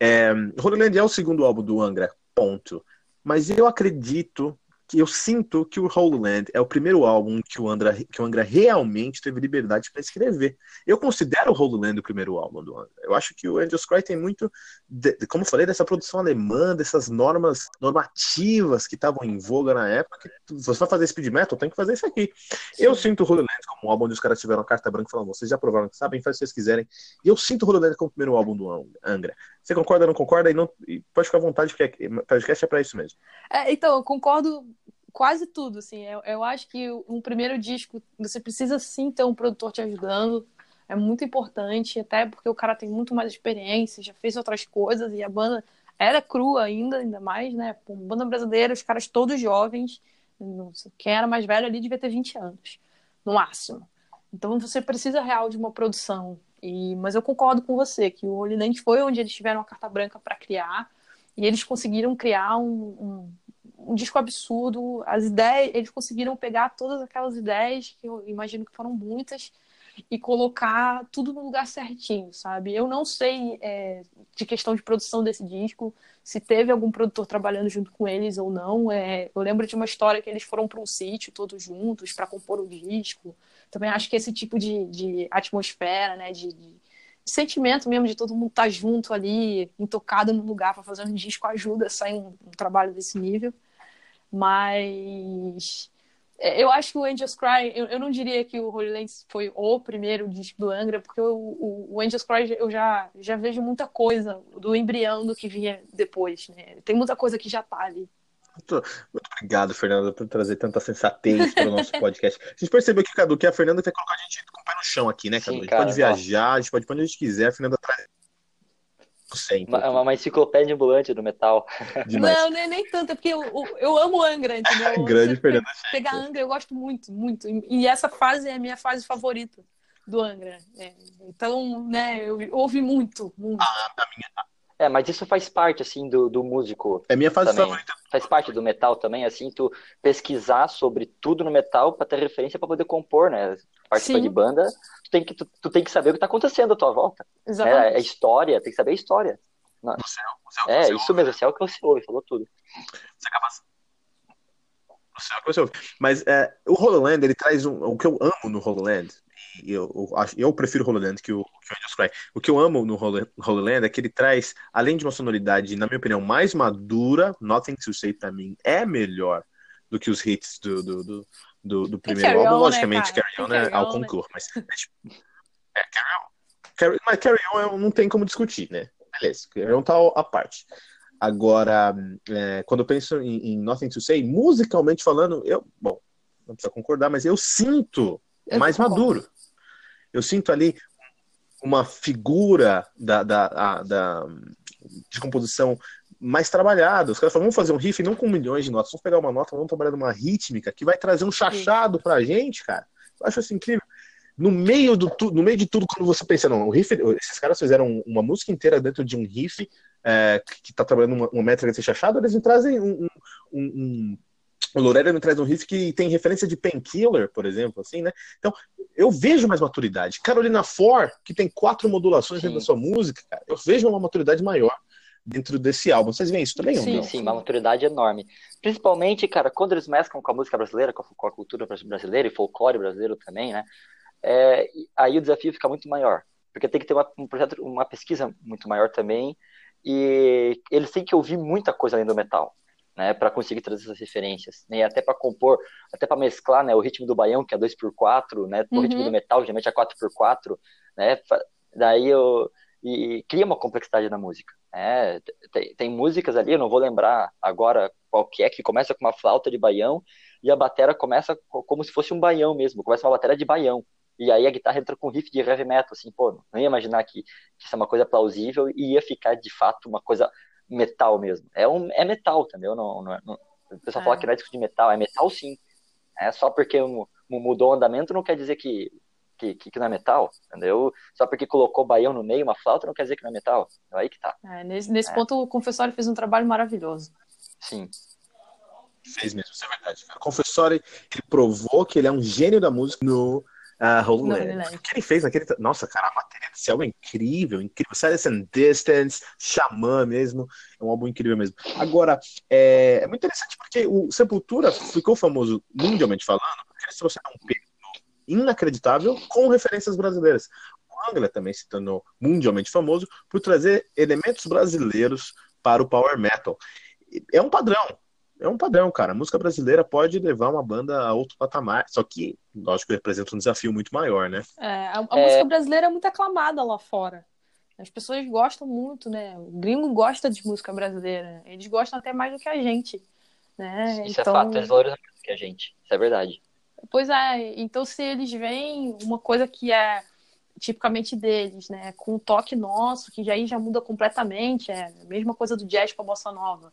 É, Holy Land é o segundo álbum do Angra, ponto. Mas eu acredito que eu sinto que o Holy Land é o primeiro álbum que o Angra, que o Angra realmente teve liberdade para escrever. Eu considero o Holy Land o primeiro álbum do Angra. Eu acho que o Angels Cry tem muito, de, como eu falei, dessa produção alemã, dessas normas normativas que estavam em voga na época. Você vai fazer speed metal, tem que fazer isso aqui. Sim. Eu sinto o Holy Land como um álbum onde os caras tiveram a carta branca falando, vocês já provaram que sabem, faz o que vocês quiserem. E eu sinto o Holy Land como o primeiro álbum do Angra. Você concorda ou não concorda? E, não, e pode ficar à vontade, porque o podcast é para isso mesmo. É, então, eu concordo quase tudo, assim. Eu, eu acho que um primeiro disco, você precisa sim ter um produtor te ajudando. É muito importante, até porque o cara tem muito mais experiência, já fez outras coisas e a banda era crua ainda, ainda mais, né? Banda brasileira, os caras todos jovens. Quem era mais velho ali devia ter 20 anos, no máximo. Então você precisa real de uma produção. E, mas eu concordo com você que o Holy foi onde eles tiveram a carta branca para criar e eles conseguiram criar um, um, um disco absurdo. As ideias, eles conseguiram pegar todas aquelas ideias, que eu imagino que foram muitas, e colocar tudo no lugar certinho, sabe? Eu não sei é, de questão de produção desse disco, se teve algum produtor trabalhando junto com eles ou não. É, eu lembro de uma história que eles foram para um sítio todos juntos para compor o disco. Também acho que esse tipo de, de atmosfera, né, de, de sentimento mesmo de todo mundo estar tá junto ali, intocado no lugar para fazer um disco ajuda a sair um, um trabalho desse nível. Mas é, eu acho que o Angels Cry, eu, eu não diria que o Holy Land foi o primeiro disco do Angra, porque o, o, o, Angels Cry eu já, já vejo muita coisa do embrião do que vinha depois, né? Tem muita coisa que já tá ali. Muito, muito obrigado, Fernanda, por trazer tanta sensatez para o nosso podcast. A gente percebeu que, Cadu, que a Fernanda quer colocar a gente com o pé no chão aqui, né, Cadu? Sim, a gente cara, pode viajar, a gente pode ir onde a gente quiser, a Fernanda traz Sempre. Uma, uma enciclopédia ambulante do metal. Demais. Não, nem, nem tanto, é porque eu, eu, eu amo Angra, entendeu? Grande Fernanda Pegar Angra eu gosto muito, muito. E essa fase é a minha fase favorita do Angra. É, então, né, eu ouvi muito, muito. Ah, a minha, é, mas isso faz parte, assim, do, do músico. É minha fase também. favorita. Faz parte do metal também, assim, tu pesquisar sobre tudo no metal para ter referência para poder compor, né? Participa Sim. de banda, tu tem, que, tu, tu, tem que saber o que tá acontecendo à tua volta. Exatamente. É, é história, tem que saber a história. No céu, no céu é, isso mesmo, o céu que você ouve, falou tudo. Você acaba... No céu que você ouve. Mas é, o Hololand, ele traz um, o que eu amo no Hololand, eu, eu, eu prefiro Holy Land que o, que o Angels Cry. O que eu amo no Holy, Holy Land é que ele traz, além de uma sonoridade, na minha opinião, mais madura, Nothing to Say pra mim é melhor do que os hits do, do, do, do, do primeiro álbum, logicamente, né, Carry On é ao né? concurso, mas é, tipo, é, Carry On. Carry, mas Carry On não tem como discutir, né? Beleza, Carry On tá à parte. Agora, é, quando eu penso em, em, Nothing to Say, musicalmente falando, eu, bom, não precisa concordar, mas eu sinto eu mais maduro. Eu sinto ali uma figura da, da, da, da de composição mais trabalhada. Os caras falam, vamos fazer um riff não com milhões de notas, vamos pegar uma nota, vamos trabalhar numa rítmica que vai trazer um chachado pra gente, cara. Eu acho assim incrível. No meio, do, no meio de tudo, quando você pensa, não, o riff, esses caras fizeram uma música inteira dentro de um riff é, que está trabalhando uma, uma métrica de ser chachado, eles me trazem um, um, um o Loureiro me traz um riff que tem referência de Painkiller, por exemplo, assim, né? Então, eu vejo mais maturidade. Carolina For, que tem quatro modulações sim. dentro da sua música, cara, eu vejo uma maturidade maior dentro desse álbum. Vocês veem isso também? Sim, ou sim, uma maturidade enorme. Principalmente, cara, quando eles mesclam com a música brasileira, com a, cultura brasileira e folclore brasileiro também, né? É, aí o desafio fica muito maior. Porque tem que ter uma, um projeto, uma pesquisa muito maior também e eles têm que ouvir muita coisa além do metal, né, para conseguir trazer essas referências, né, até para compor, até para mesclar, né, o ritmo do baião que é 2x4, né, o uhum. ritmo do metal geralmente é 4x4, né, daí eu e cria uma complexidade na música. Né? Tem, tem, músicas ali, eu não vou lembrar agora qual que é, que começa com uma flauta de baião e a batera começa como se fosse um baião mesmo, começa uma bateria de baião. E aí a guitarra entra com riff de heavy metal, assim, pô, não ia imaginar que, que isso é uma coisa plausível e ia ficar de fato uma coisa metal mesmo. É, um, é metal, entendeu? Não, não, não, o pessoal é. fala que não é disco de metal, é metal sim. É só porque mudou o andamento não quer dizer que, que, que, não é metal, entendeu? Só porque colocou baião no meio, uma flauta, não quer dizer que não é metal. É aí que tá. É, nesse, nesse é. ponto, o Confessório fez um trabalho maravilhoso. Sim. Fez mesmo, isso é verdade. O Confessório, ele provou que ele é um gênio da música no Uh, Holy Land. O que ele fez naquele. Nossa, cara, a matéria do céu é incrível, incrível. Silence and Distance, Xamã mesmo. É um álbum incrível mesmo. Agora, é, é muito interessante porque o Sepultura ficou famoso mundialmente falando, porque eles trouxeram um peso inacreditável com referências brasileiras. O Angra também se tornou mundialmente famoso por trazer elementos brasileiros para o power metal. É um padrão, é um padrão, cara. A música brasileira pode levar uma banda a outro patamar. Só que, lógico, que representa um desafio muito maior, né? É, a, a é... música brasileira é muito aclamada lá fora. As pessoas gostam muito, né? O gringo gosta de música brasileira. Eles gostam até mais do que a gente. Né? Isso é então... é fato, eles valorizam mais do que a gente. Isso é verdade. Pois é, então se eles veem uma coisa que é tipicamente deles, né? Com um toque nosso, que já aí já muda completamente, é a mesma coisa do jazz com a bossa nova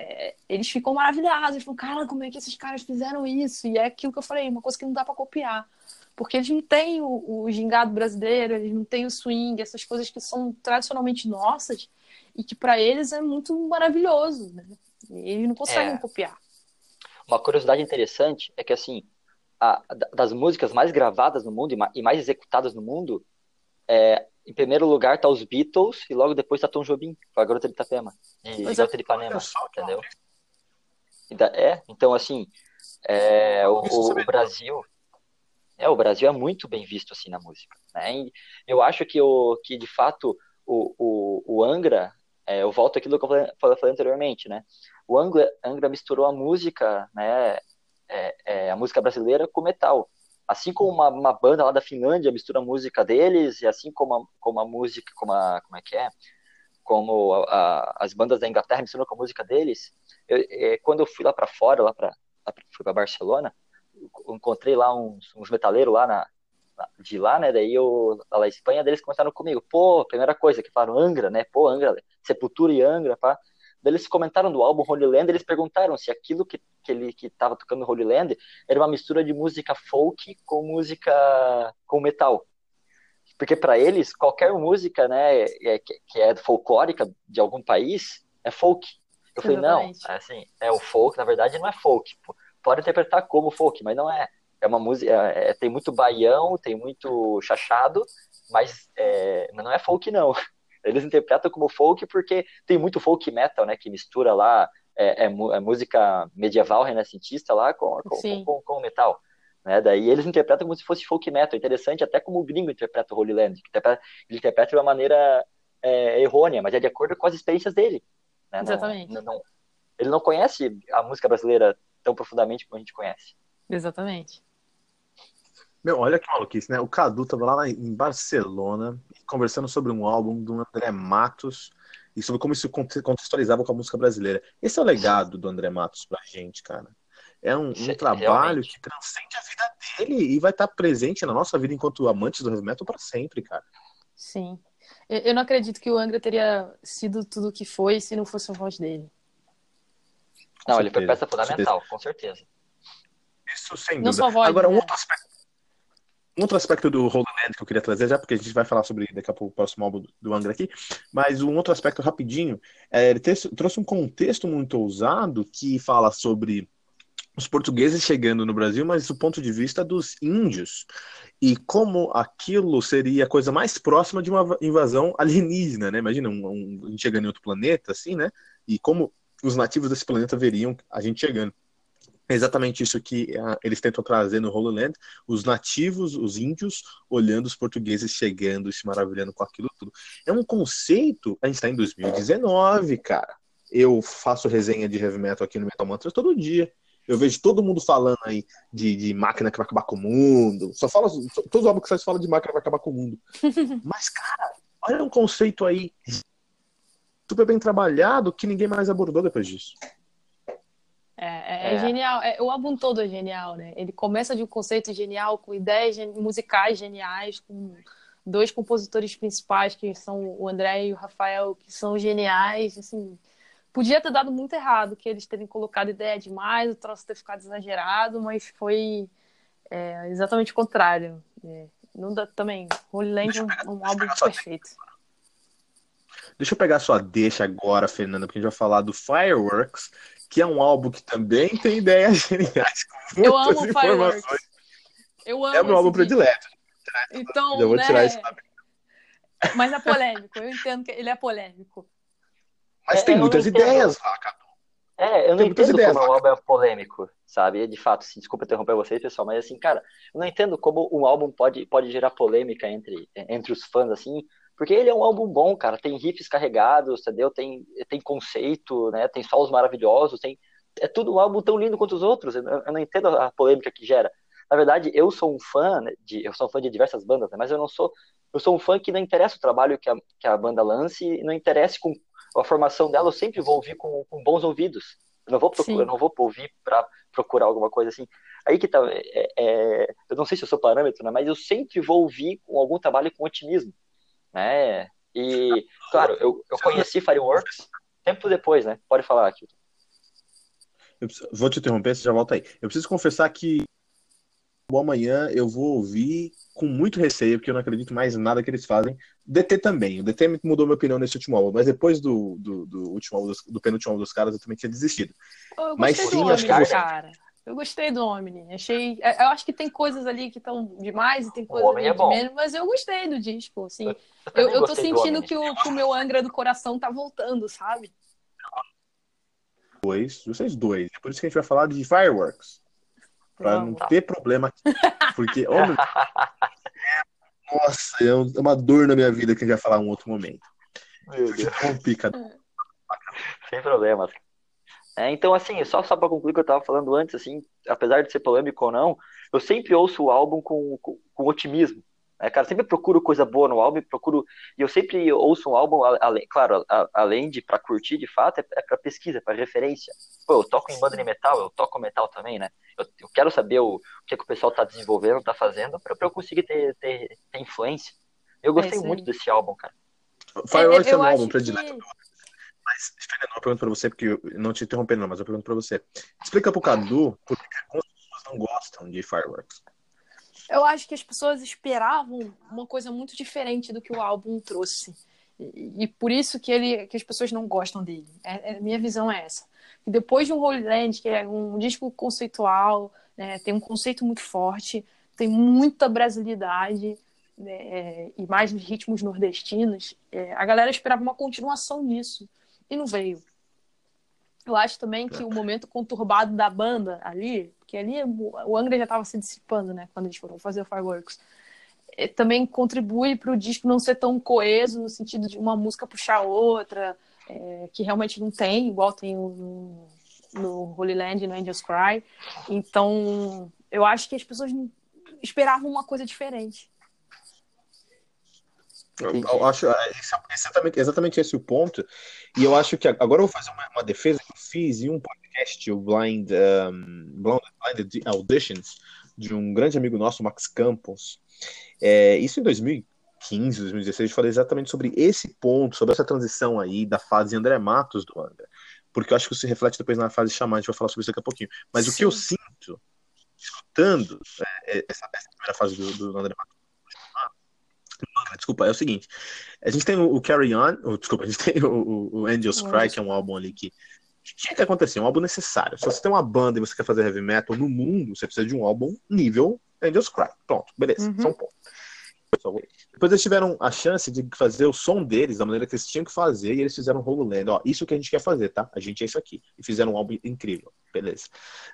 é, eles ficam maravilhados. Eles falam, cara, como é que esses caras fizeram isso? E é aquilo que eu falei, uma coisa que não dá para copiar. Porque eles não têm o, o, gingado brasileiro, eles não têm o swing, essas coisas que são tradicionalmente nossas e que para eles é muito maravilhoso. Né? Eles não conseguem é. copiar. Uma curiosidade interessante é que, assim, a, das músicas mais gravadas no mundo e mais executadas no mundo, é, em primeiro lugar tá os Beatles e logo depois tá Tom Jobim, com a Garota de Itapema. E Garota de Ipanema, entendeu? É, então assim, é, o, o, o, Brasil, é, o Brasil é muito bem visto assim na música. Né? Eu acho que, o, que de fato o, o, o Angra, é, eu volto aquilo que eu falei, falei anteriormente, né? O Angra, Angra misturou a música, né, é, é, a música brasileira com metal assim como uma, uma, banda lá da Finlândia mistura a música deles, e assim como a, como a música, como a, como é que é, como a, a, as bandas da Inglaterra misturam com a música deles, eu, é, quando eu fui lá para fora, lá para fui para Barcelona, encontrei lá uns, uns metaleiros lá na, de lá, né, daí eu, lá na Espanha, deles começaram comigo, pô, primeira coisa, que falaram Angra, né, pô, Angra, Sepultura e Angra, pá, eles comentaram do álbum Holy Land, eles perguntaram se aquilo que, que ele que estava tocando no Holy Land era uma mistura de música folk com música com metal. Porque para eles, qualquer música né, é, que é folclórica de algum país é folk. Eu falei, não, é assim, é o folk, na verdade não é folk. Pode interpretar como folk, mas não é. É uma música, é, é, tem muito baião, tem muito chachado, mas é, não é folk não. Eles interpretam como folk porque tem muito folk metal, né? Que mistura lá é, é, é música medieval renascentista lá com, com, com, com, metal. Né? Daí eles interpretam como se fosse folk metal. Interessante, até como o gringo interpreta o Holy Land. Ele interpreta de uma maneira é, errônea, mas é de acordo com as experiências dele. Né? Exatamente. Não, não, ele não conhece a música brasileira tão profundamente como a gente conhece. Exatamente. Meu, olha que maluquice, né? O Cadu tava lá em Barcelona conversando sobre um álbum do André Matos e sobre como isso contextualizava com a música brasileira. Esse é o legado do André Matos pra gente, cara. É um, um trabalho Realmente. que transcende a vida dele e vai estar presente na nossa vida enquanto amantes do heavy metal para sempre, cara. Sim. Eu não acredito que o Angra teria sido tudo o que foi se não fosse a voz dele. Não, ele foi peça fundamental, com certeza. Isso sem dúvida. Não só voz, Agora, um né? outro aspecto outro aspecto do Holy Land que eu queria trazer, já porque a gente vai falar sobre daqui a pouco o próximo álbum do Angra aqui, mas um outro aspecto rapidinho, é, ele trouxe um contexto muito ousado que fala sobre os portugueses chegando no Brasil, mas do ponto de vista dos índios. E como aquilo seria a coisa mais próxima de uma invasão alienígena, né? Imagina um, um, a gente chegando em outro planeta, assim, né? E como os nativos desse planeta veriam a gente chegando. É exatamente isso que uh, eles tentam trazer no Holy Land, os nativos, os índios, olhando os portugueses chegando e se maravilhando com aquilo tudo. É um conceito, a gente está em 2019, cara. Eu faço resenha de heavy metal aqui no Metal Mantra todo dia. Eu vejo todo mundo falando aí de, de máquina que vai acabar com o mundo. Só fala, todos os álbuns que vocês falam de máquina que vai acabar com o mundo. Mas, cara, olha um conceito aí super bem trabalhado que ninguém mais abordou depois disso. É, é, é, é. genial. É, o álbum todo é genial, né? Ele começa de um conceito genial, com ideias musicais geniais, com dois compositores principais, que são o André e o Rafael, que são geniais, assim Podia ter dado muito errado, que eles terem colocado ideia demais, o troço ter ficado exagerado, mas foi é, exatamente o contrário. É, não dá, também, Holy Land é um, um álbum perfeito. Deixa eu pegar sua deixa agora, Fernanda, porque a gente vai falar do Fireworks, que é um álbum que também tem ideias geniais. eu amo Fireworks. Eu amo é meu álbum predileto. Então, eu vou né? tirar isso Mas é polêmico, eu entendo que ele é polêmico. Mas é, tem muitas ideias lá, cara. É, eu não entendo ideias, como o álbum é polêmico, sabe? De fato, assim, desculpa interromper vocês, pessoal, mas assim, cara, eu não entendo como um álbum pode, pode gerar polêmica entre, entre os fãs, assim, porque ele é um álbum bom, cara, tem riffs carregados, entendeu? Tem, tem conceito, né? Tem solos maravilhosos, tem... É tudo um álbum tão lindo quanto os outros, eu, eu não entendo a polêmica que gera. Na verdade, eu sou um fã de, eu sou um fã de diversas bandas, né? mas eu não sou, eu sou um fã que não interessa o trabalho que a, que a banda lance, não interessa com a formação dela eu sempre vou ouvir com, com bons ouvidos. Eu não vou procurar, não vou ouvir para procurar alguma coisa assim. Aí que tá, é, é, eu não sei se eu sou parâmetro, né, mas eu sempre vou ouvir com algum trabalho com otimismo, né? E claro, eu, eu conheci Fireworks tempo depois, né? Pode falar aqui. Vou te interromper, você já volta aí. Eu preciso confessar que amanhã eu vou ouvir com muito receio, porque eu não acredito mais em nada que eles fazem. DT também. O DT mudou minha opinião nesse último álbum, mas depois do, do, do último álbum, do penúltimo álbum dos caras, eu também tinha desistido. Eu mas sim, acho que cara. Eu gostei do Omni. Achei. É, eu acho que tem coisas ali que estão demais e tem coisas ali é de menos, mas eu gostei do disco. Assim. Eu, eu, eu tô sentindo que o, que o meu Angra do coração tá voltando, sabe? Dois, vocês dois. É por isso que a gente vai falar de Fireworks. Pra não, não ter problema. Porque, homem, nossa, é uma dor na minha vida que a gente vai falar em um outro momento. Meu Deus. Pica. Sem problemas. É, então, assim, só, só para concluir o que eu estava falando antes, assim, apesar de ser polêmico ou não, eu sempre ouço o álbum com, com, com otimismo. É, cara, sempre procuro coisa boa no álbum, procuro. E eu sempre ouço um álbum, além, claro, a, além de para curtir de fato, é, é para pesquisa, é para referência. Pô, eu toco em banda de metal, eu toco metal também, né? Eu, eu quero saber o, o que, é que o pessoal tá desenvolvendo, tá fazendo, para eu conseguir ter, ter, ter, influência. Eu gostei é muito desse álbum, cara. Fireworks é, é um álbum predileto. Que... Mas, Fernando, eu pergunto pra você, porque eu não te interrompendo, mas eu pergunto pra você. Explica pro Cadu por que algumas pessoas não gostam de Fireworks. Eu acho que as pessoas esperavam uma coisa muito diferente do que o álbum trouxe. E, e por isso que, ele, que as pessoas não gostam dele. É, é, minha visão é essa. E depois de um Holy Land, que é um disco conceitual, né, tem um conceito muito forte, tem muita brasilidade né, e mais ritmos nordestinos, é, a galera esperava uma continuação nisso. E não veio. Eu acho também que o momento conturbado da banda ali, porque ali o Angra já estava se dissipando, né, quando eles foram fazer o Fireworks, é, também contribui para o disco não ser tão coeso no sentido de uma música puxar outra, é, que realmente não tem, igual tem no, no Holy Land e no Angels Cry. Então, eu acho que as pessoas esperavam uma coisa diferente. Eu, eu acho é, é exatamente, exatamente esse o ponto. E eu acho que agora eu vou fazer uma, uma defesa que eu fiz em um podcast, o Blind, um, Blind Auditions, de um grande amigo nosso, Max Campos. É, isso em 2015, 2016, eu falei exatamente sobre esse ponto, sobre essa transição aí da fase André Matos do André. Porque eu acho que isso se reflete depois na fase chamada, a gente vai falar sobre isso daqui a pouquinho. Mas Sim. o que eu sinto, escutando é, essa, essa, primeira fase do, do André Matos, desculpa, é o seguinte. A gente tem o, Carry On, o, desculpa, a gente tem o, o Angels Cry, que é um álbum ali que tinha que acontecer, um álbum necessário. Se você tem uma banda e você quer fazer heavy metal no mundo, você precisa de um álbum nível Angels Cry. Pronto, beleza, uhum. são pontos. Depois eles tiveram a chance de fazer o som deles da maneira que eles tinham que fazer e eles fizeram Holy Land. Ó, isso que a gente quer fazer, tá? A gente é isso aqui. E fizeram um álbum incrível. Beleza.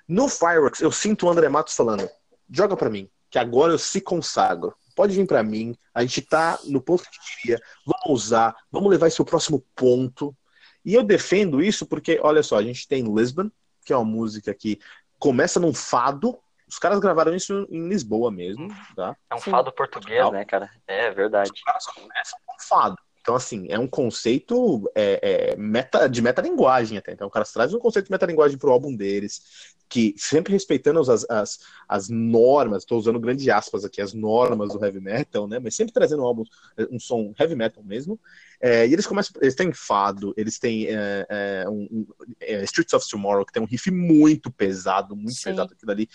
No Fireworks, eu sinto o André Matos falando: joga para mim, que agora eu se consagro pode vir para mim, a gente tá no ponto que queria, vamos usar, vamos levar esse ao próximo ponto. E eu defendo isso porque, olha só, a gente tem Lisbon, que é uma música que começa num fado, os caras gravaram isso em Lisboa mesmo, tá? É um fado português, né, cara? É verdade. Os caras começam com fado. Então, assim, é um conceito é, é, meta, de metalinguagem até. Então, o cara traz um conceito de metalinguagem pro álbum deles, que sempre respeitando as, as, as normas, estou usando grande aspas aqui, as normas do heavy metal, né? Mas sempre trazendo um álbum, um som heavy metal mesmo. É, e eles começam, eles têm fado, eles têm é, é, um, um, é, Streets of Tomorrow, que tem um riff muito pesado, muito Sim. pesado aquilo ali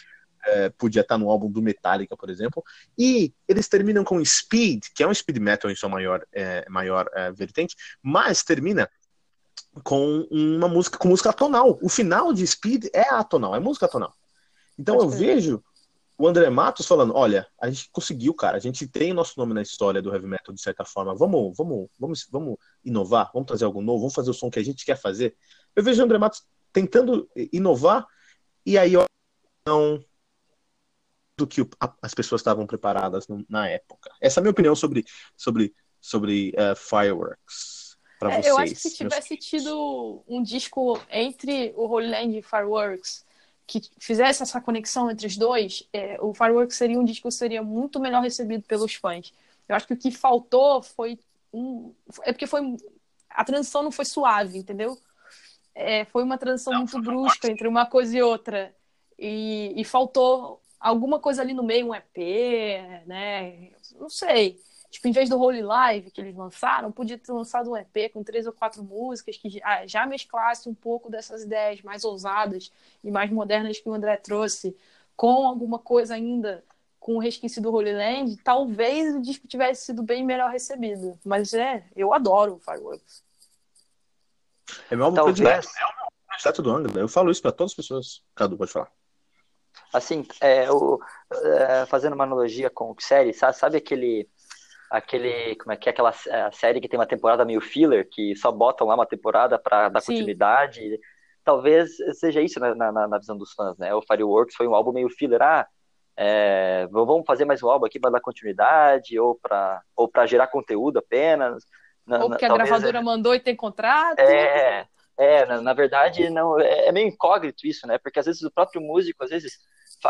é, podia estar no álbum do Metallica, por exemplo. E eles terminam com Speed, que é um speed metal em sua maior, é, maior é, vertente, mas termina com uma música com música atonal. O final de Speed é atonal, é música atonal. Então Pode eu ver. vejo o André Matos falando: olha, a gente conseguiu, cara, a gente tem o nosso nome na história do heavy metal de certa forma. Vamos, vamos, vamos, vamos inovar, vamos trazer algo novo, vamos fazer o som que a gente quer fazer. Eu vejo o André Matos tentando inovar e aí eu não do que as pessoas estavam preparadas na época. Essa é a minha opinião sobre, sobre, sobre uh, Fireworks. É, vocês, eu acho que se tivesse tido um disco entre o Holy Land e Fireworks que fizesse essa conexão entre os dois, é, o Fireworks seria um disco que seria muito melhor recebido pelos fãs. Eu acho que o que faltou foi um. É porque foi. A transição não foi suave, entendeu? É, foi uma transição não, muito brusca entre uma coisa e outra. E, e faltou alguma coisa ali no meio, um EP, né? Não sei. Tipo, em vez do Holy Live que eles lançaram, podia ter lançado um EP com três ou quatro músicas que já, mesclasse um pouco dessas ideias mais ousadas e mais modernas que o André trouxe, com alguma coisa ainda com o resquício do Holy Land, talvez o disco tivesse sido bem melhor recebido. Mas é, eu adoro o Fireworks. É meu álbum predileto. É o meu projeto do Angra. Eu falo isso para todas as pessoas. Cadu, pode falar. Assim, é, o, é, fazendo uma analogia com série, sabe, sabe aquele aquele como é que é aquela série que tem uma temporada meio filler que só botam lá uma temporada para dar Sim. continuidade? Talvez seja isso na, na, na, visão dos fãs né? O Fireworks foi um álbum meio filler. Ah é, vamos fazer mais um álbum aqui para dar continuidade ou para ou para gerar conteúdo apenas? Ou porque a gravadora é... mandou e tem contrato? É é, na, na, verdade, não é, é, meio incógnito isso, né? Porque às vezes o próprio músico, às vezes,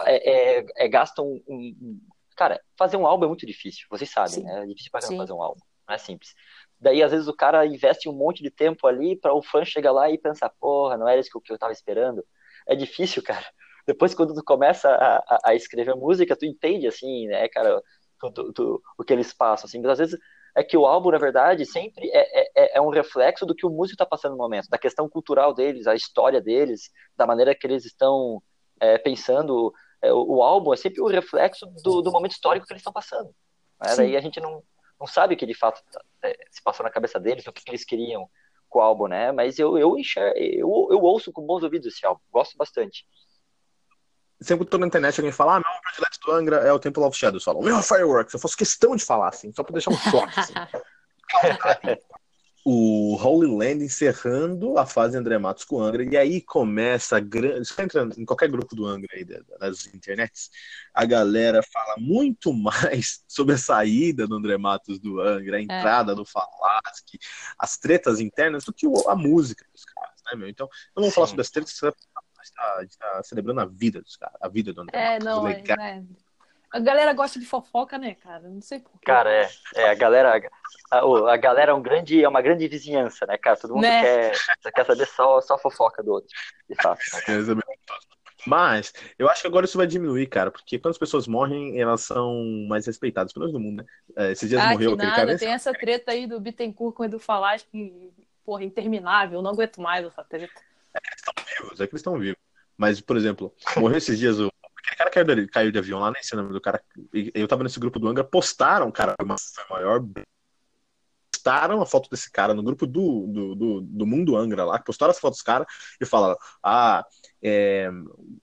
é, é, é gasta um, um, Cara, fazer um álbum é muito difícil, vocês sabem, Sim. né? É difícil para fazer um álbum, não é simples. Daí, às vezes, o cara investe um monte de tempo ali para o fã chegar lá e pensar, porra, não era isso que eu tava esperando. É difícil, cara. Depois, quando tu começa a, a, a escrever música, tu entende, assim, né, cara, tu, tu, tu, o que eles passam, assim. Mas, às vezes, é que o álbum, na verdade, sempre é, é, é um reflexo do que o músico está passando no momento, da questão cultural deles, a história deles, da maneira que eles estão é, pensando. É, o, o, álbum é sempre o reflexo do, do momento histórico que eles estão passando. Né? Daí a gente não, não sabe o que de fato é, se passou na cabeça deles, o que, eles queriam com o álbum, né? Mas eu, eu, enxer... eu, eu ouço com bons ouvidos esse álbum, gosto bastante sempre que tô na internet alguém fala, ah, meu predileto do Angra é o Temple of Shadows. Falam, meu Fireworks. Eu faço questão de falar assim, só pra deixar um choque. Assim. o Holy Land encerrando a fase André Matos com o Angra, e aí começa a grande. Você entra em qualquer grupo do Angra aí das internets, a galera fala muito mais sobre a saída do André Matos do Angra, a é. entrada é. do Falasque, as tretas internas, do que a música dos caras, né, meu? Então, não vamos falar sobre as tretas, a gente tá, a gente tá celebrando a vida dos caras, a vida do André É, Matos, não, o é, legado. né? A galera gosta de fofoca, né, cara? Não sei porquê. Cara, é, é a galera, a, a galera é um grande, é uma grande vizinhança, né, cara? Todo mundo Né? quer, quer saber só, só a fofoca do outro, de fato. É, exatamente. Mas eu acho que agora isso vai diminuir, cara, porque quando as pessoas morrem, elas são mais respeitadas, pelo menos no mundo, né? É, Esses dias Ah, morreu que aquele nada, cara. tem essa treta aí do Bittencourt com o Edu Falas que, porra, interminável, eu não aguento mais essa treta. vivos, é que eles estão vivos. Mas, por exemplo, morreu esses dias o. Aquele cara caiu de, caiu de avião lá, nem sei o nome do cara. Eu tava nesse grupo do Angra, postaram, cara, foi uma- foi maior. Postaram a foto desse cara no grupo do, do, do, do Mundo Angra lá, postaram as fotos dos caras e falaram: Ah, é,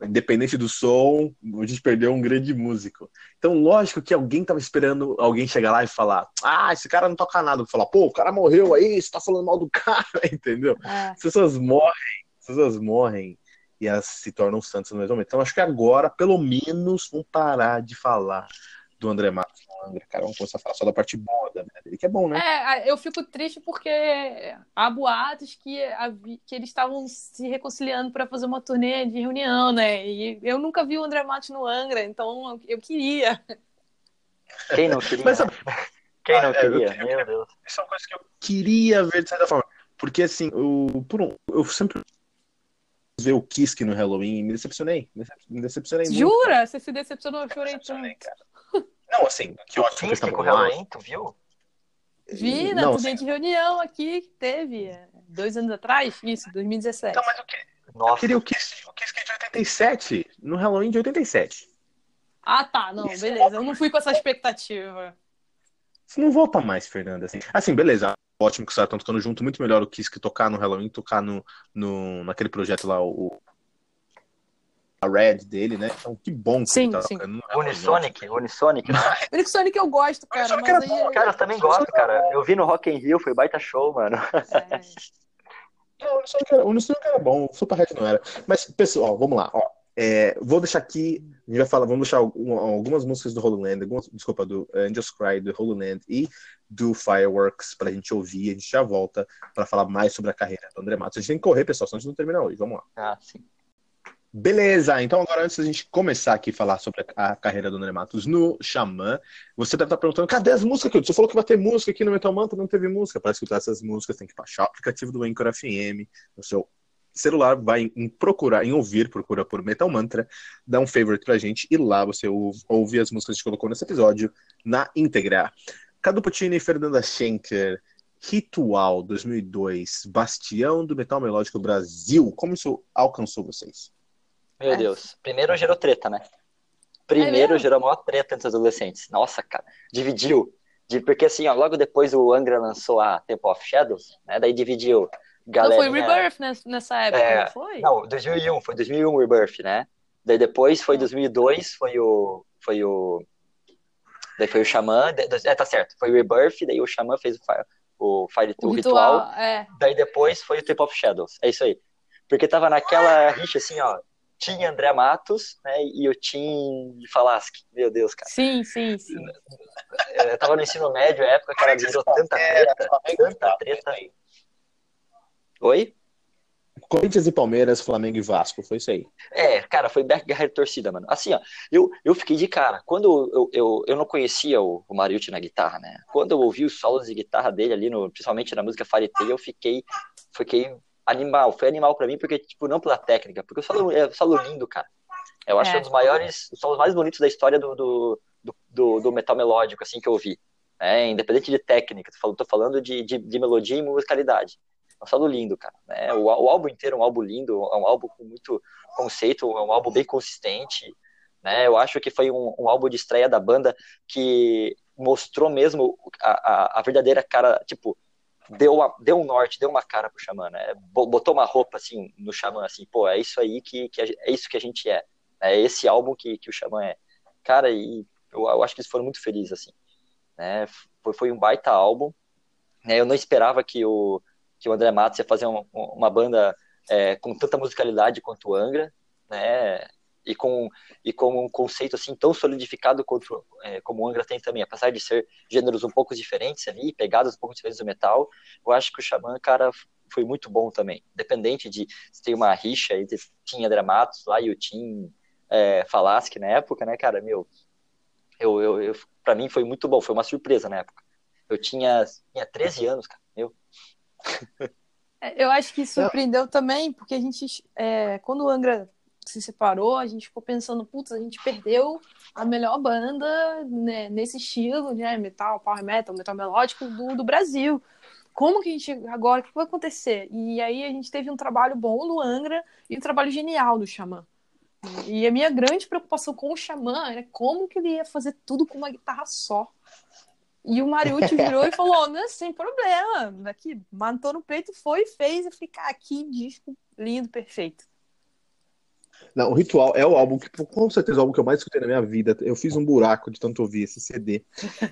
independente do som, a gente perdeu um grande músico. Então, lógico que alguém tava esperando alguém chegar lá e falar: Ah, esse cara não toca nada. Falar, pô, o cara morreu aí, você tá falando mal do cara, entendeu? É. as pessoas morrem, as pessoas morrem e elas se tornam santos no mesmo momento. Então acho que agora, pelo menos, vão parar de falar do André Matos no Angra, cara. Vamos começar a falar só da parte boa da vida dele, que é bom, né? É, eu fico triste porque há boatos que, havi- que eles estavam se reconciliando para fazer uma turnê de reunião, né? E eu nunca vi o André Matos no Angra, então eu queria. Quem não queria? Mas sabe, Quem não Ah, é, eu queria? queria- Meu Deus. isso é uma coisa que eu queria ver de certa forma. Porque assim, o, por um, eu sempre ver o Kiske no Halloween e me decepcionei. Me decep- Me decepcionei muito. Jura? Você se decepcionou? Eu chorei tanto. cara. Não, assim, que ótimo estavam com o. Halloween, tu viu? Vi na turnê de reunião aqui que teve é, dois anos atrás, isso, 2017. Então, mas o que? Eu Nossa, queria o Kiske, o Kiske de 87, no Halloween de 87. Ah, tá, não, Isso beleza. Eu não fui com essa expectativa. Você não volta mais, Fernanda. Assim, assim beleza. Ótimo que os caras estão tocando junto. Muito melhor o Kiss que tocar no Halloween, tocar no, no, naquele projeto lá, o. A Red dele, né? Então, que bom que Sim, ele tá sim. tocando. Unisonic, Unisonic, né? O único Sonic eu gosto, cara, mas era aí. bom, Cara, eu também gosto, cara. Eu vi no Rock in Rio, foi baita show, mano. é, Não, o Unisonic era, o Unisonic era bom, o Super Red não era. Mas, pessoal, vamos lá. Ó, É, vou deixar aqui, a gente vai falar, vamos deixar algum- algumas músicas do Holy Land, algumas, desculpa, do Angels Cry, do Holy Land e do Fireworks pra gente ouvir. A gente já volta pra falar mais sobre a carreira do André Matos. A gente tem que correr, pessoal, senão a gente não termina hoje. Vamos lá. Ah, sim. Beleza, então agora antes da gente começar aqui a falar sobre a, carreira do André Matos no Xamã, você deve estar perguntando, cadê as músicas que Você falou que vai ter música aqui no Metal Mantra, não teve música. Para escutar essas músicas, tem que baixar o aplicativo do Anchor FM no seu celular, vai em procurar, em ouvir, procura por Metal Mantra, dá um favorite pra gente e lá você ouve, ouve as músicas que a gente colocou nesse episódio na íntegra. Cadu Puccini e Fernanda Schenker, Ritual 2002, Bastião do Metal Melódico Brasil. Como isso alcançou vocês? Meu É. Deus. Primeiro gerou treta, né? É Primeiro mesmo? gerou maior treta entre os adolescentes. Nossa, cara. Dividiu. Porque assim, ó, logo depois o Angra lançou a Temple of Shadows, né? Daí dividiu Não galera. foi Rebirth ness- nessa época, É, não foi? Não, 2001, foi 2001 o Rebirth, né? Daí depois foi 2002, foi o foi o daí foi o Xamã, é, tá certo, foi o Rebirth, daí o Xamã fez o Fire, o, Fire, o o ritual, ritual, é. daí depois foi o Temple of Shadows. É isso aí. Porque tava naquela rixa assim, ó, tinha André Matos, né, e o Tim Falaschi. Meu Deus, cara. Sim, sim, sim. Eu tava no ensino médio, época que ela virou tanta treta, tanta treta. Oi? Corinthians e Palmeiras, Flamengo e Vasco, foi isso aí. É, cara, foi back guerra de torcida, mano. Assim, ó, eu, eu fiquei de cara. Quando eu, eu, eu não conhecia o, o Mariucci na guitarra, né? Quando eu ouvi os solos de guitarra dele ali, no, principalmente na música Fairy Tail, eu fiquei, fiquei animal. Foi animal pra mim, porque, tipo, não pela técnica, porque o solo é um solo lindo, cara. Eu acho É. que é um dos maiores, os solos mais bonitos da história do, do, do, do- do metal melódico, assim, que eu ouvi. É, independente de técnica, tô falando, tô falando de, de, de melodia e musicalidade. Solo lindo, cara. né? O, o álbum inteiro é um álbum lindo, é um álbum com muito conceito, é um álbum bem consistente. Né? Eu acho que foi um, um álbum de estreia da banda que mostrou mesmo a, a, a verdadeira cara, tipo, deu, deu um norte, deu uma cara pro Xamã, né? Bo- Botou uma roupa assim no Xamã, assim, pô, é isso aí que, que a é isso que a gente é. É esse álbum que, que o Xamã é. Cara, e eu, eu acho que eles foram muito felizes, assim. Né? Foi, foi um baita álbum. Né? Eu não esperava que o, que o André Matos ia fazer um- uma banda é, com tanta musicalidade quanto o Angra, né? E com, e com um conceito assim tão solidificado quanto, é, como o Angra tem também, apesar de ser gêneros um pouco diferentes ali, pegadas um pouco diferentes do metal, eu acho que o Xamã, cara, foi muito bom também. Independente de se tem uma rixa entre Tim André Matos lá e o Tim é, Falaschi na época, né, cara, meu, eu, eu, eu, pra mim foi muito bom, foi uma surpresa na época. Eu tinha, tinha 13 anos, cara, meu. É, eu acho que surpreendeu também, porque a gente, é, quando o Angra se separou, a gente ficou pensando, putz, a gente perdeu a melhor banda né, nesse estilo, né, metal, power metal, metal melódico do, do Brasil. Como que a gente, agora, o que vai acontecer? E aí a gente teve um trabalho bom do Angra e um trabalho genial do Xamã. E a minha grande preocupação com o Xamã era como que ele ia fazer tudo com uma guitarra só. E o Mariucci virou e falou, não, sem problema, daqui, matou no peito, foi, fez, e ficar aqui, disco lindo, perfeito. Não, o Ritual é o álbum que, com certeza, é o álbum que eu mais escutei na minha vida. Eu fiz um buraco de tanto ouvir esse CD.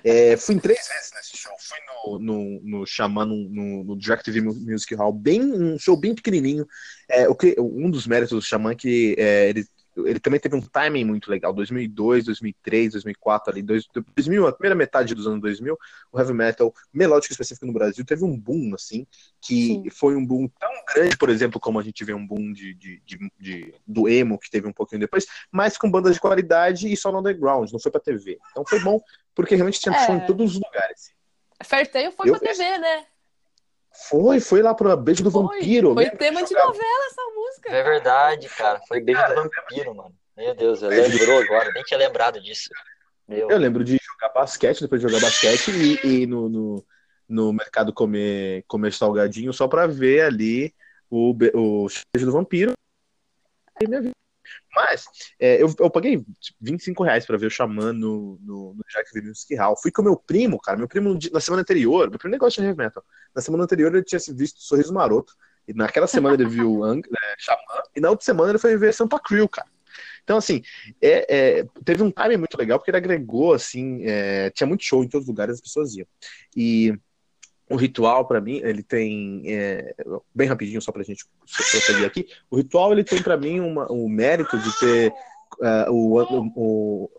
É, fui em três vezes nesse show. Fui no, no, no Xamã, no, no, no Direct TV Music Hall, bem, um show bem pequenininho. É, o que, um dos méritos do Xamã é que é, ele ele também teve um timing muito legal. 2002, 2003, 2004, ali, 2000, a primeira metade dos anos 2000, o heavy metal melódico específico no Brasil teve um boom, assim, que Sim. foi um boom tão grande, por exemplo, como a gente vê um boom de, de, de, de, do emo, que teve um pouquinho depois, mas com bandas de qualidade e só no underground, não foi pra TV. Então foi bom, porque realmente tinha é. show em todos os lugares. Fairtail foi Eu, pra TV, né? Foi, foi lá pro Beijo do foi, Vampiro. Foi tema de novela essa música. É verdade, cara. Foi Beijo cara, do Vampiro, mano. Meu Deus, eu lembrou agora, nem tinha lembrado disso. Meu. Eu lembro de jogar basquete, depois de jogar basquete e, e no, no, no, mercado comer, comer salgadinho só pra ver ali o, o Beijo do Vampiro. E minha vida. Mas é, eu, eu paguei 25 reais pra ver o Xamã no, no, no Jacksonville Music Hall. Fui com meu primo, cara. Meu primo, na semana anterior, meu primo negócio de heavy metal. Na semana anterior ele tinha visto Sorriso Maroto. E naquela semana ele viu Ang, é, Xamã. E na outra semana ele foi ver Sampa Crew, cara. Então, assim, é, é, teve um timing muito legal, porque ele agregou, assim, é, tinha muito show em todos os lugares, as pessoas iam. E o ritual, para mim, ele tem. É, bem rapidinho, só para a gente prosseguir aqui. O ritual, ele tem, para mim, uma, o mérito de ter. Uh, o, o,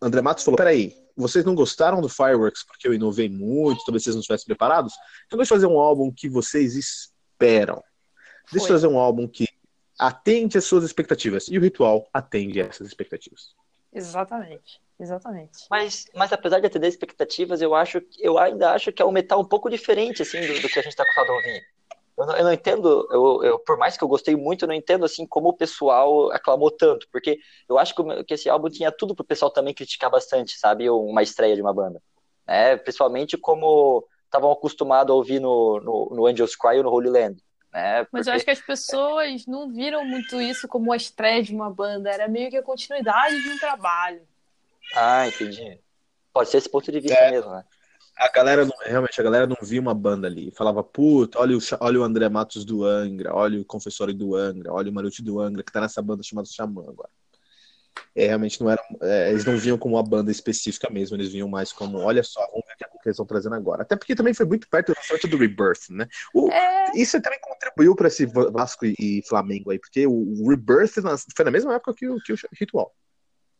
André Matos falou: peraí, vocês não gostaram do Fireworks porque eu inovei muito, talvez vocês não estivessem preparados? Então, deixa eu fazer um álbum que vocês esperam. Deixa eu fazer um álbum que atende às suas expectativas. E o ritual atende a essas expectativas. Exatamente. Exatamente. Mas, mas apesar de atender expectativas, eu acho, eu ainda acho que é um metal um pouco diferente assim do, do que a gente está acostumado a ouvir. Eu não, eu não entendo, eu, eu, por mais que eu gostei muito, eu não entendo assim como o pessoal aclamou tanto, porque eu acho que, que esse álbum tinha tudo para o pessoal também criticar bastante, sabe, uma estreia de uma banda, né? Principalmente como estavam acostumados a ouvir no, no, no Angels Cry ou no Holy Land. Né? Porque... Mas eu acho que as pessoas não viram muito isso como a estreia de uma banda, era meio que a continuidade de um trabalho. Ah, entendi. Pode ser esse ponto de vista é, mesmo, né? A galera, não, realmente, a galera não via uma banda ali. Falava, puta, olha o, olha o André Matos do Angra, olha o Confessório do Angra, olha o Maruti do Angra, que tá nessa banda chamada Xamã agora. É, realmente não era. É, eles não viam como uma banda específica mesmo, eles vinham mais como, olha só, vamos ver o que eles estão trazendo agora. Até porque também foi muito perto do lançamento do Rebirth, né? O, é... Isso também contribuiu para esse Vasco e Flamengo aí, porque o Rebirth foi na mesma época que o, que o Ritual.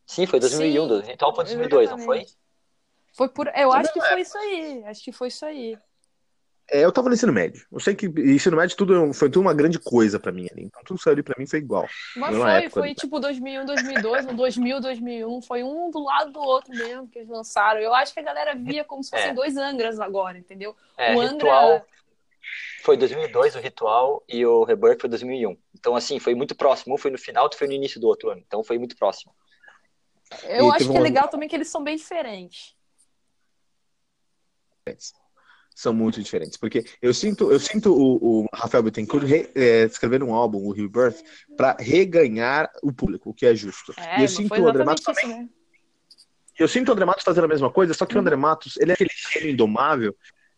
Sim, foi 2001, Sim, então foi 2002, não foi? Foi por, eu acho que foi isso aí, acho que foi isso aí. É, eu tava no ensino médio. Eu sei que ensino médio tudo foi tudo uma grande coisa para mim ali. Então tudo saiu ali pra mim foi igual. Mas foi, época, foi tipo 2001, 2002, no 2000, 2001, foi um do lado do outro mesmo que eles lançaram. Eu acho que a galera via como se fossem é. dois Angras agora, entendeu? É, o Angra ritual foi 2002 o Ritual e o Rebirth foi 2001. Então assim, foi muito próximo. Um foi no final, outro foi no início do outro ano. Então foi muito próximo. Eu e acho que é legal também que eles são bem diferentes. São muito diferentes, porque eu sinto, eu sinto o, o Rafael Bittencourt re, é, escrever um álbum, o Rebirth, para reganhar o público, o que é justo. É, e eu sinto o André Matos também. Né? Eu sinto o André Matos fazendo a mesma coisa, só que uhum. o André Matos, ele é aquele gênio indomável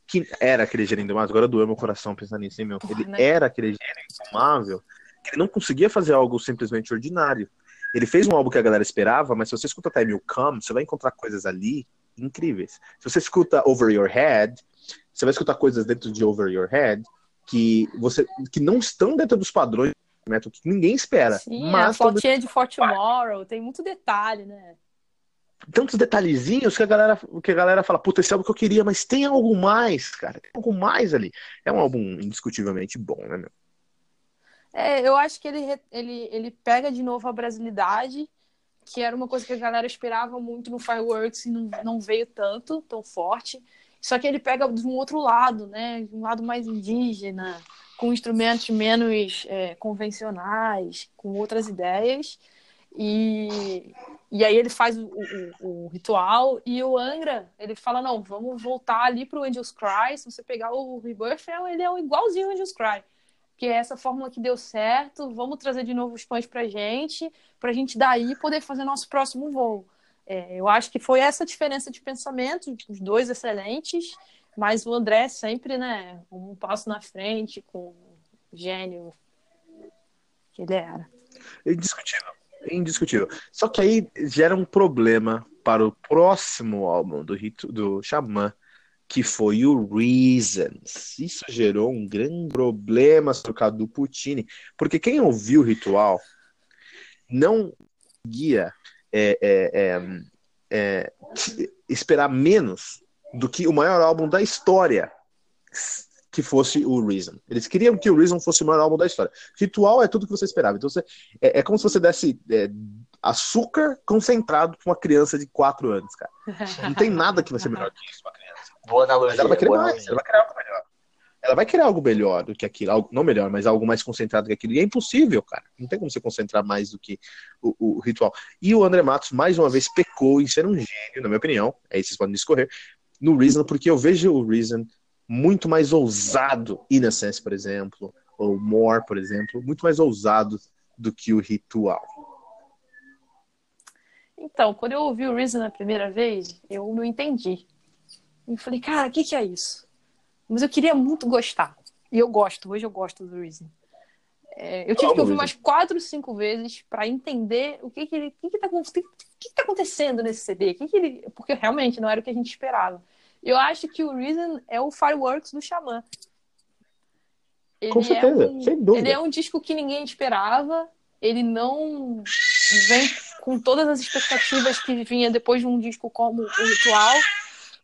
que era aquele gênio indomável, agora doeu meu coração pensar nisso, hein, meu? Ele né? era aquele gênio indomável que ele não conseguia fazer algo simplesmente ordinário. Ele fez um álbum que a galera esperava, mas se você escuta Time Will Come, você vai encontrar coisas ali incríveis. Se você escuta Over Your Head, você vai escutar coisas dentro de Over Your Head que você que não estão dentro dos padrões metal que ninguém espera. Sim, mas a fotinha de For Tomorrow tem muito detalhe, né? tantos detalhezinhos que a galera, que a galera fala, puta, esse é algo que eu queria, mas tem algo mais, cara. Tem algo mais ali. É um álbum indiscutivelmente bom, né, meu? É, eu acho que ele, ele, ele pega de novo a brasilidade, que era uma coisa que a galera esperava muito no Fireworks e não, não veio tanto, tão forte. Só que ele pega de um outro lado, né? De um lado mais indígena, com instrumentos menos é, convencionais, com outras ideias. E, e aí ele faz o, o, o, ritual e o Angra, ele fala, não, vamos voltar ali pro Angels Cry, se você pegar o Rebirth, é ele é igualzinho ao Angels Cry. Que é essa fórmula que deu certo, vamos trazer de novo os pães pra gente, pra gente daí poder fazer nosso próximo voo. É, eu acho que foi essa diferença de pensamento, os dois excelentes, mas o André sempre, né, um passo na frente, com o gênio que ele era. Indiscutível. Indiscutível. Só que aí gera um problema para o próximo álbum do, Rito, do Xamã, que foi o Reasons. Isso gerou um grande problema trocado do Puccini, porque quem ouviu o ritual não guia é, é, é, é, esperar menos do que o maior álbum da história que fosse o Reason. Eles queriam que o Reason fosse o maior álbum da história. Ritual é tudo que você esperava. Então você, é, é como se você desse açúcar concentrado para uma criança de 4 anos, cara. Não tem nada que vai ser melhor que isso pra criança. Boa analogia. Mas ela vai querer mais, ela vai querer algo melhor ela vai querer algo melhor do que aquilo, algo, não melhor, mas algo mais concentrado do que aquilo. E é impossível, cara. Não tem como você concentrar mais do que o, o, ritual. E o André Matos, mais uma vez, pecou em ser um gênio, na minha opinião. Aí vocês podem discorrer. No Reason, porque eu vejo o Reason muito mais ousado, Innocence, por exemplo, ou More, por exemplo, muito mais ousado do que o ritual. Então, quando eu ouvi o Reason na primeira vez, eu não entendi. Eu falei, cara, o que, que é isso? Mas eu queria muito gostar. E eu gosto, hoje eu gosto do Reason. É, eu tive que ouvir umas quatro, cinco vezes para entender o que que, ele, que, que, tá, que, que tá acontecendo nesse CD. Que que ele, porque realmente não era o que a gente esperava. Eu acho que o Reason é o Fireworks do Xamã. Ele Com certeza, é um, sem dúvida. Ele é um disco que ninguém esperava. Ele não vem com todas as expectativas que vinha depois de um disco como o Ritual.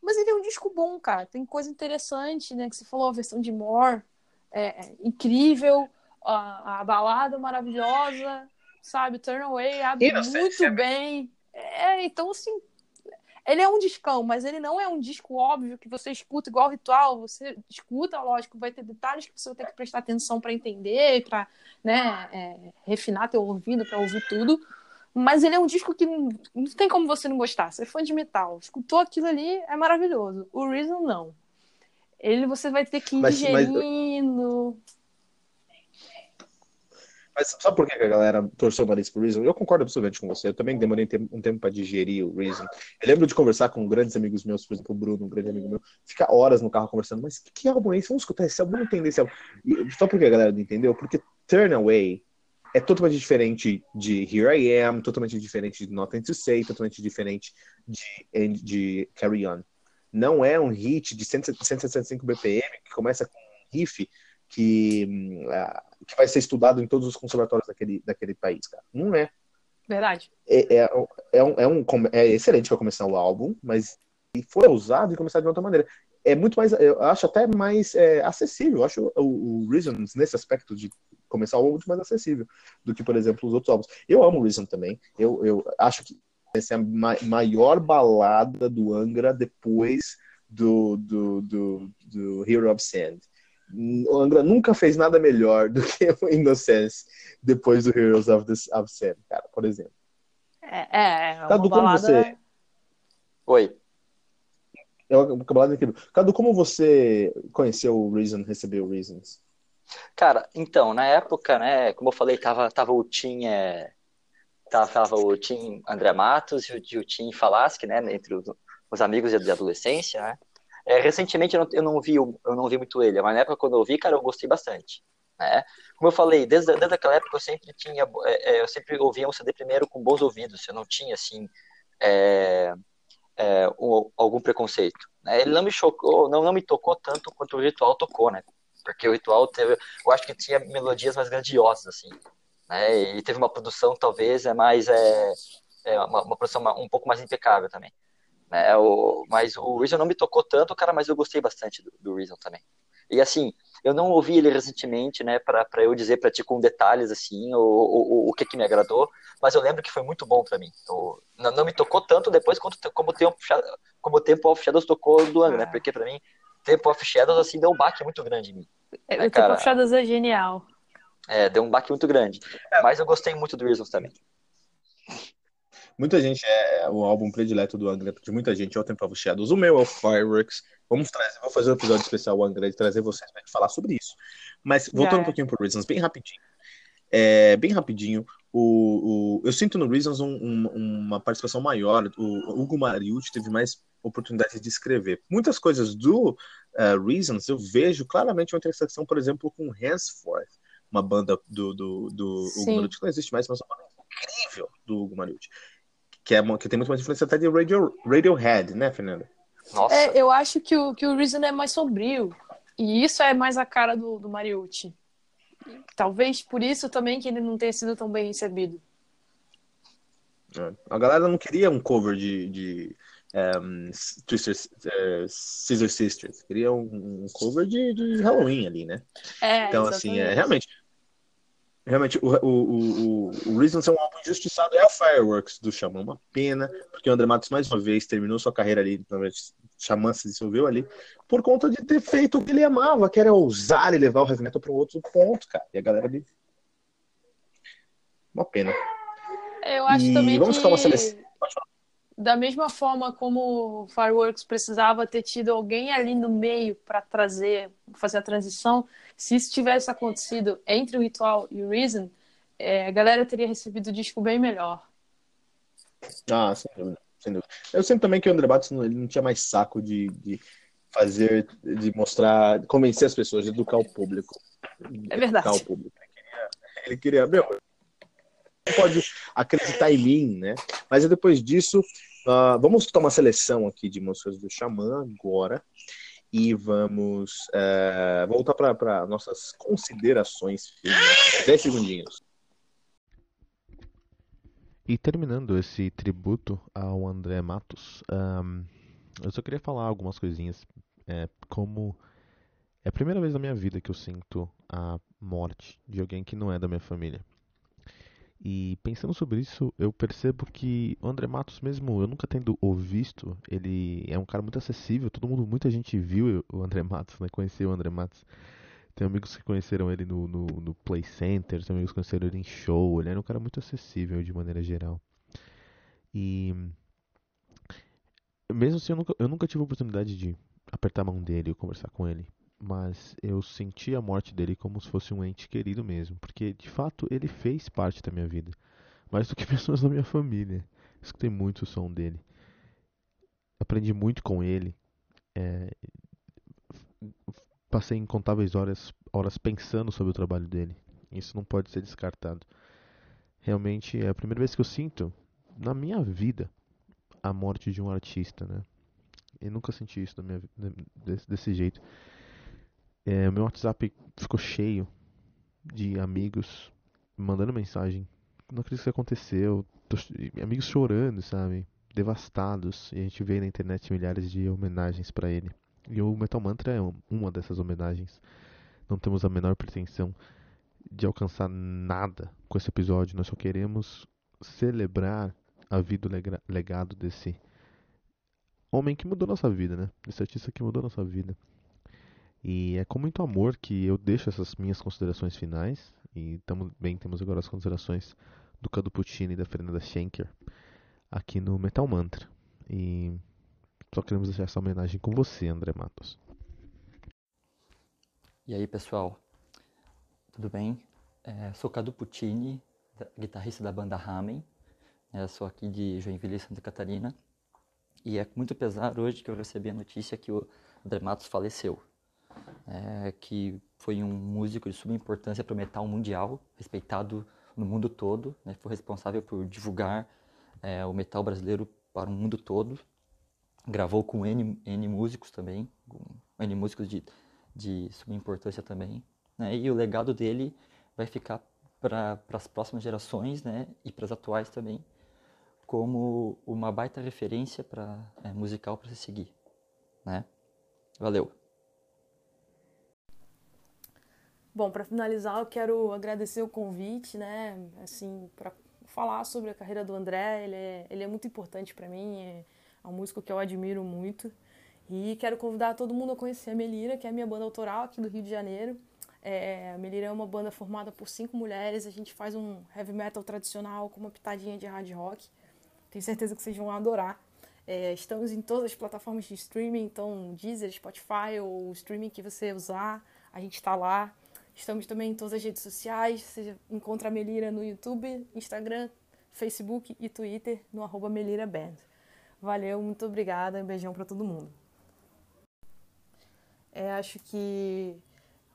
Mas ele é um disco bom, cara. Tem coisa interessante, né? Que você falou, a versão de More é, é incrível, a, a, balada maravilhosa, sabe? Turn Away abre muito bem. É, então, assim, ele é um discão, mas ele não é um disco óbvio que você escuta igual ritual. Você escuta, lógico, vai ter detalhes que você vai ter que prestar atenção para entender, para né, é, refinar teu ouvido, para ouvir tudo. Mas ele é um disco que não, não tem como você não gostar. Você é fã de metal, escutou aquilo ali, é maravilhoso. O Reason, não. Ele você vai ter que ir mas, digerindo. Mas... mas sabe por que a galera torceu o nariz pro Reason? Eu concordo absolutamente com você. Eu também demorei um tempo para digerir o Reason. Eu lembro de conversar com grandes amigos meus, por exemplo, o Bruno, um grande amigo meu, ficar horas no carro conversando, mas que, que álbum é esse? Vamos escutar esse álbum, vamos entender esse álbum. E, só porque a galera não entendeu? Porque Turn Away é totalmente diferente de Here I Am, totalmente diferente de Nothing to Say, totalmente diferente de, de Carry On. Não é um hit de 165 BPM que começa com um riff que, uh, que vai ser estudado em todos os conservatórios daquele, daquele país, cara. Não é. Verdade. É, é, é, um, é, um, é excelente para começar o álbum, mas foi usado e começar de outra maneira é muito mais, eu acho até mais é, acessível. Eu acho o, o Reasons, nesse aspecto de começar o álbum, muito mais acessível do que, por exemplo, os outros álbuns. Eu amo o Reason também. Eu, eu acho que essa é a ma maior balada do Angra depois do, do, do, do Hero of Sand. O Angra nunca fez nada melhor do que o Innocence depois do Heroes of, the, of Sand, cara, por exemplo. É, é, é Cadu, balada... como você... Oi. É uma balada incrível. Cadu, como você conheceu o Reason, recebeu o Reasons? Cara, então, na época, né, como eu falei, tava, tava o Tim, é, tava, tava, o Tim André Matos e o, o Tim Falaschi, né, entre os, os amigos de, adolescência, né. É, recentemente eu não, eu, não vi, eu não vi muito ele, mas na época quando eu vi, cara, eu gostei bastante. Né? Como eu falei, desde, desde aquela época eu sempre tinha, é, é eu sempre ouvia um CD primeiro com bons ouvidos, eu não tinha, assim, é, é, um, algum preconceito. Né? Ele não me chocou, não, não me tocou tanto quanto o ritual tocou, né? Porque o ritual teve, eu acho que tinha melodias mais grandiosas, assim. Né? E teve uma produção talvez é mais é, é, uma, uma produção um pouco mais impecável também. Né? O, mas o Reason não me tocou tanto, cara, mas eu gostei bastante do, do Reason também. E assim, eu não ouvi ele recentemente, né, para eu dizer para ti com detalhes assim, o, o, o que que me agradou, mas eu lembro que foi muito bom para mim. Não, não, me tocou tanto depois quanto como o tempo como o tempo of Shadows tocou do ano, né? Porque para mim, Tempo of Shadows assim deu um baque muito grande em mim. É, né, o Tempo of Shadows é genial. É, deu um baque muito grande. Mas eu gostei muito do Reasons também. Muita gente é o álbum predileto do Angra, de muita gente é o Temple of Shadows. O meu é o Fireworks. Vamos trazer, vou fazer um episódio especial Angra e trazer vocês para falar sobre isso. Mas voltando um pouquinho pro Reasons, bem rapidinho. É, bem rapidinho, o, o, eu sinto no Reasons um, um, uma participação maior. O, o Hugo Mariucci teve mais oportunidade de escrever. Muitas coisas do uh, Reasons eu vejo claramente uma intersecção, por exemplo, com Henceforth, uma banda do, do, do Hugo Mariucci que não existe mais, mas é uma banda incrível do Hugo Mariucci que, é, que tem muito mais influência até de Radio, Radiohead, né, Fernanda? Nossa. É, eu acho que o, que o Reason é mais sombrio. E isso é mais a cara do, do Mariucci. Talvez por isso também que ele não tenha sido tão bem recebido. É. A galera não queria um cover de, de um, Twister, uh, Scissor Sisters. Queria um, um cover de, de, Halloween ali, né? É, então, exatamente. assim, é, realmente, Realmente, o, o, o, o Reasons é um álbum injustiçado. É o Fireworks do Xamã. Uma pena, porque o André Matos, mais uma vez, terminou sua carreira ali. Xamã se dissolveu ali, por conta de ter feito o que ele amava, que era ousar e levar o heavy metal para um outro ponto, cara. E a galera ali. Uma pena. Eu acho e também vamos que... uma seleção. Da mesma forma como o Fireworks precisava ter tido alguém ali no meio para trazer, fazer a transição, se isso tivesse acontecido entre o Ritual e o Reason, é, a galera teria recebido o disco bem melhor. Ah, sem dúvida, sem dúvida. Eu sinto também que o André Bates não, ele não tinha mais saco de, de fazer, de mostrar, convencer as pessoas, de educar o público. É verdade. Ele queria, ele queria meu, pode acreditar em mim, né? Mas depois disso, uh, vamos tomar uma seleção aqui de músicas do Xamã agora e vamos é, voltar para nossas considerações finais. 10 segundinhos. E terminando esse tributo ao André Matos, um, eu só queria falar algumas coisinhas. É, como é a primeira vez na minha vida que eu sinto a morte de alguém que não é da minha família. E pensando sobre isso, eu percebo que o André Matos, mesmo eu nunca tendo o visto, ele é um cara muito acessível. Todo mundo, muita gente viu o André Matos, né? Conheceu o André Matos. Tem amigos que conheceram ele no, no, no Play Center, tem amigos que conheceram ele em show. Ele era um cara muito acessível de maneira geral. E mesmo assim, eu nunca, eu nunca tive a oportunidade de apertar a mão dele ou conversar com ele mas eu senti a morte dele como se fosse um ente querido mesmo, porque de fato ele fez parte da minha vida, mais do que pessoas da minha família. Escutei muito o som dele, aprendi muito com ele, é, passei incontáveis horas, horas pensando sobre o trabalho dele. Isso não pode ser descartado. Realmente é a primeira vez que eu sinto na minha vida a morte de um artista, né? Eu nunca senti isso minha, desse, desse jeito. É, meu WhatsApp ficou cheio de amigos mandando mensagem. Não acredito que isso aconteceu. Tô, amigos chorando, sabe? Devastados. E a gente vê na internet milhares de homenagens para ele. E o Metal Mantra é uma dessas homenagens. Não temos a menor pretensão de alcançar nada com esse episódio. Nós só queremos celebrar a vida e legado desse homem que mudou nossa vida, né? Esse artista que mudou nossa vida. E é com muito amor que eu deixo essas minhas considerações finais. E também temos agora as considerações do Cadu Puccini e da Fernanda Schenker aqui no Metal Mantra. E só queremos deixar essa homenagem com você, André Matos. E aí, pessoal? Tudo bem? É, sou Cadu Puccini, guitarrista da banda Ramen. É, sou aqui de Joinville, Santa Catarina. E é muito pesar hoje que eu recebi a notícia que o André Matos faleceu é, que foi um músico de suma importância para o metal mundial, respeitado no mundo todo, né? foi responsável por divulgar é, o metal brasileiro para o mundo todo, gravou com N, N músicos também, N músicos de, de suma importância também, né? e o legado dele vai ficar para as próximas gerações né? e para as atuais também, como uma baita referência para é, musical para se seguir, né? Valeu. Bom, para finalizar, eu quero agradecer o convite, né? Assim, para falar sobre a carreira do André. Ele é, ele é muito importante para mim, é, é um músico que eu admiro muito. E quero convidar todo mundo a conhecer a Melira, que é a minha banda autoral aqui do Rio de Janeiro. É, a Melira é uma banda formada por cinco mulheres. A gente faz um heavy metal tradicional com uma pitadinha de hard rock. Tenho certeza que vocês vão adorar. É, estamos em todas as plataformas de streaming, então Deezer, Spotify ou o streaming que você usar, a gente está lá. Estamos também em todas as redes sociais. Você encontra a Melira no YouTube, Instagram, Facebook e Twitter no arroba Melira Band. Valeu, muito obrigada. Um beijão para todo mundo. É, acho que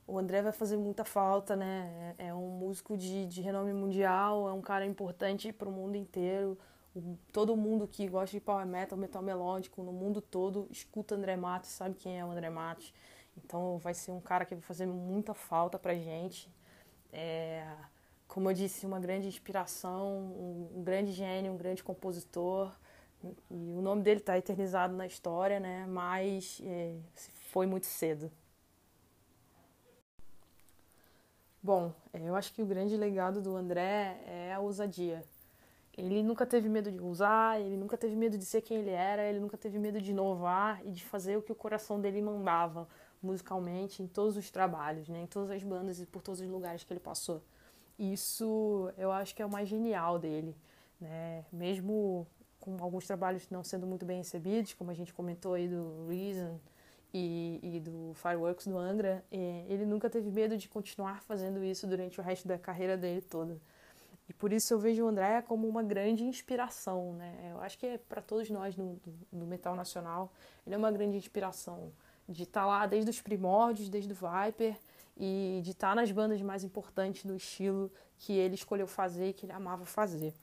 o André vai fazer muita falta, né? É, é um músico de, de renome mundial, é um cara importante para o mundo inteiro. O, todo mundo que gosta de power metal, metal melódico, no mundo todo, escuta André Matos, sabe quem é o André Matos. Então vai ser um cara que vai fazer muita falta pra gente. É, como eu disse, uma grande inspiração, um, grande gênio, um grande compositor. E o nome dele está eternizado na história, né? Mas é, foi muito cedo. Bom, é, eu acho que o grande legado do André é a ousadia. Ele nunca teve medo de usar, ele nunca teve medo de ser quem ele era, ele nunca teve medo de inovar e de fazer o que o coração dele mandava musicalmente em todos os trabalhos, né? em todas as bandas e por todos os lugares que ele passou. Isso eu acho que é o mais genial dele, né? Mesmo com alguns trabalhos não sendo muito bem recebidos, como a gente comentou aí do Reason e, e do Fireworks do Angra, é, ele nunca teve medo de continuar fazendo isso durante o resto da carreira dele toda. E por isso eu vejo o André como uma grande inspiração, né? Eu acho que é para todos nós no, no metal nacional, ele é uma grande inspiração de estar tá lá desde os primórdios, desde o Viper, e de estar tá nas bandas mais importantes do estilo que ele escolheu fazer e que ele amava fazer.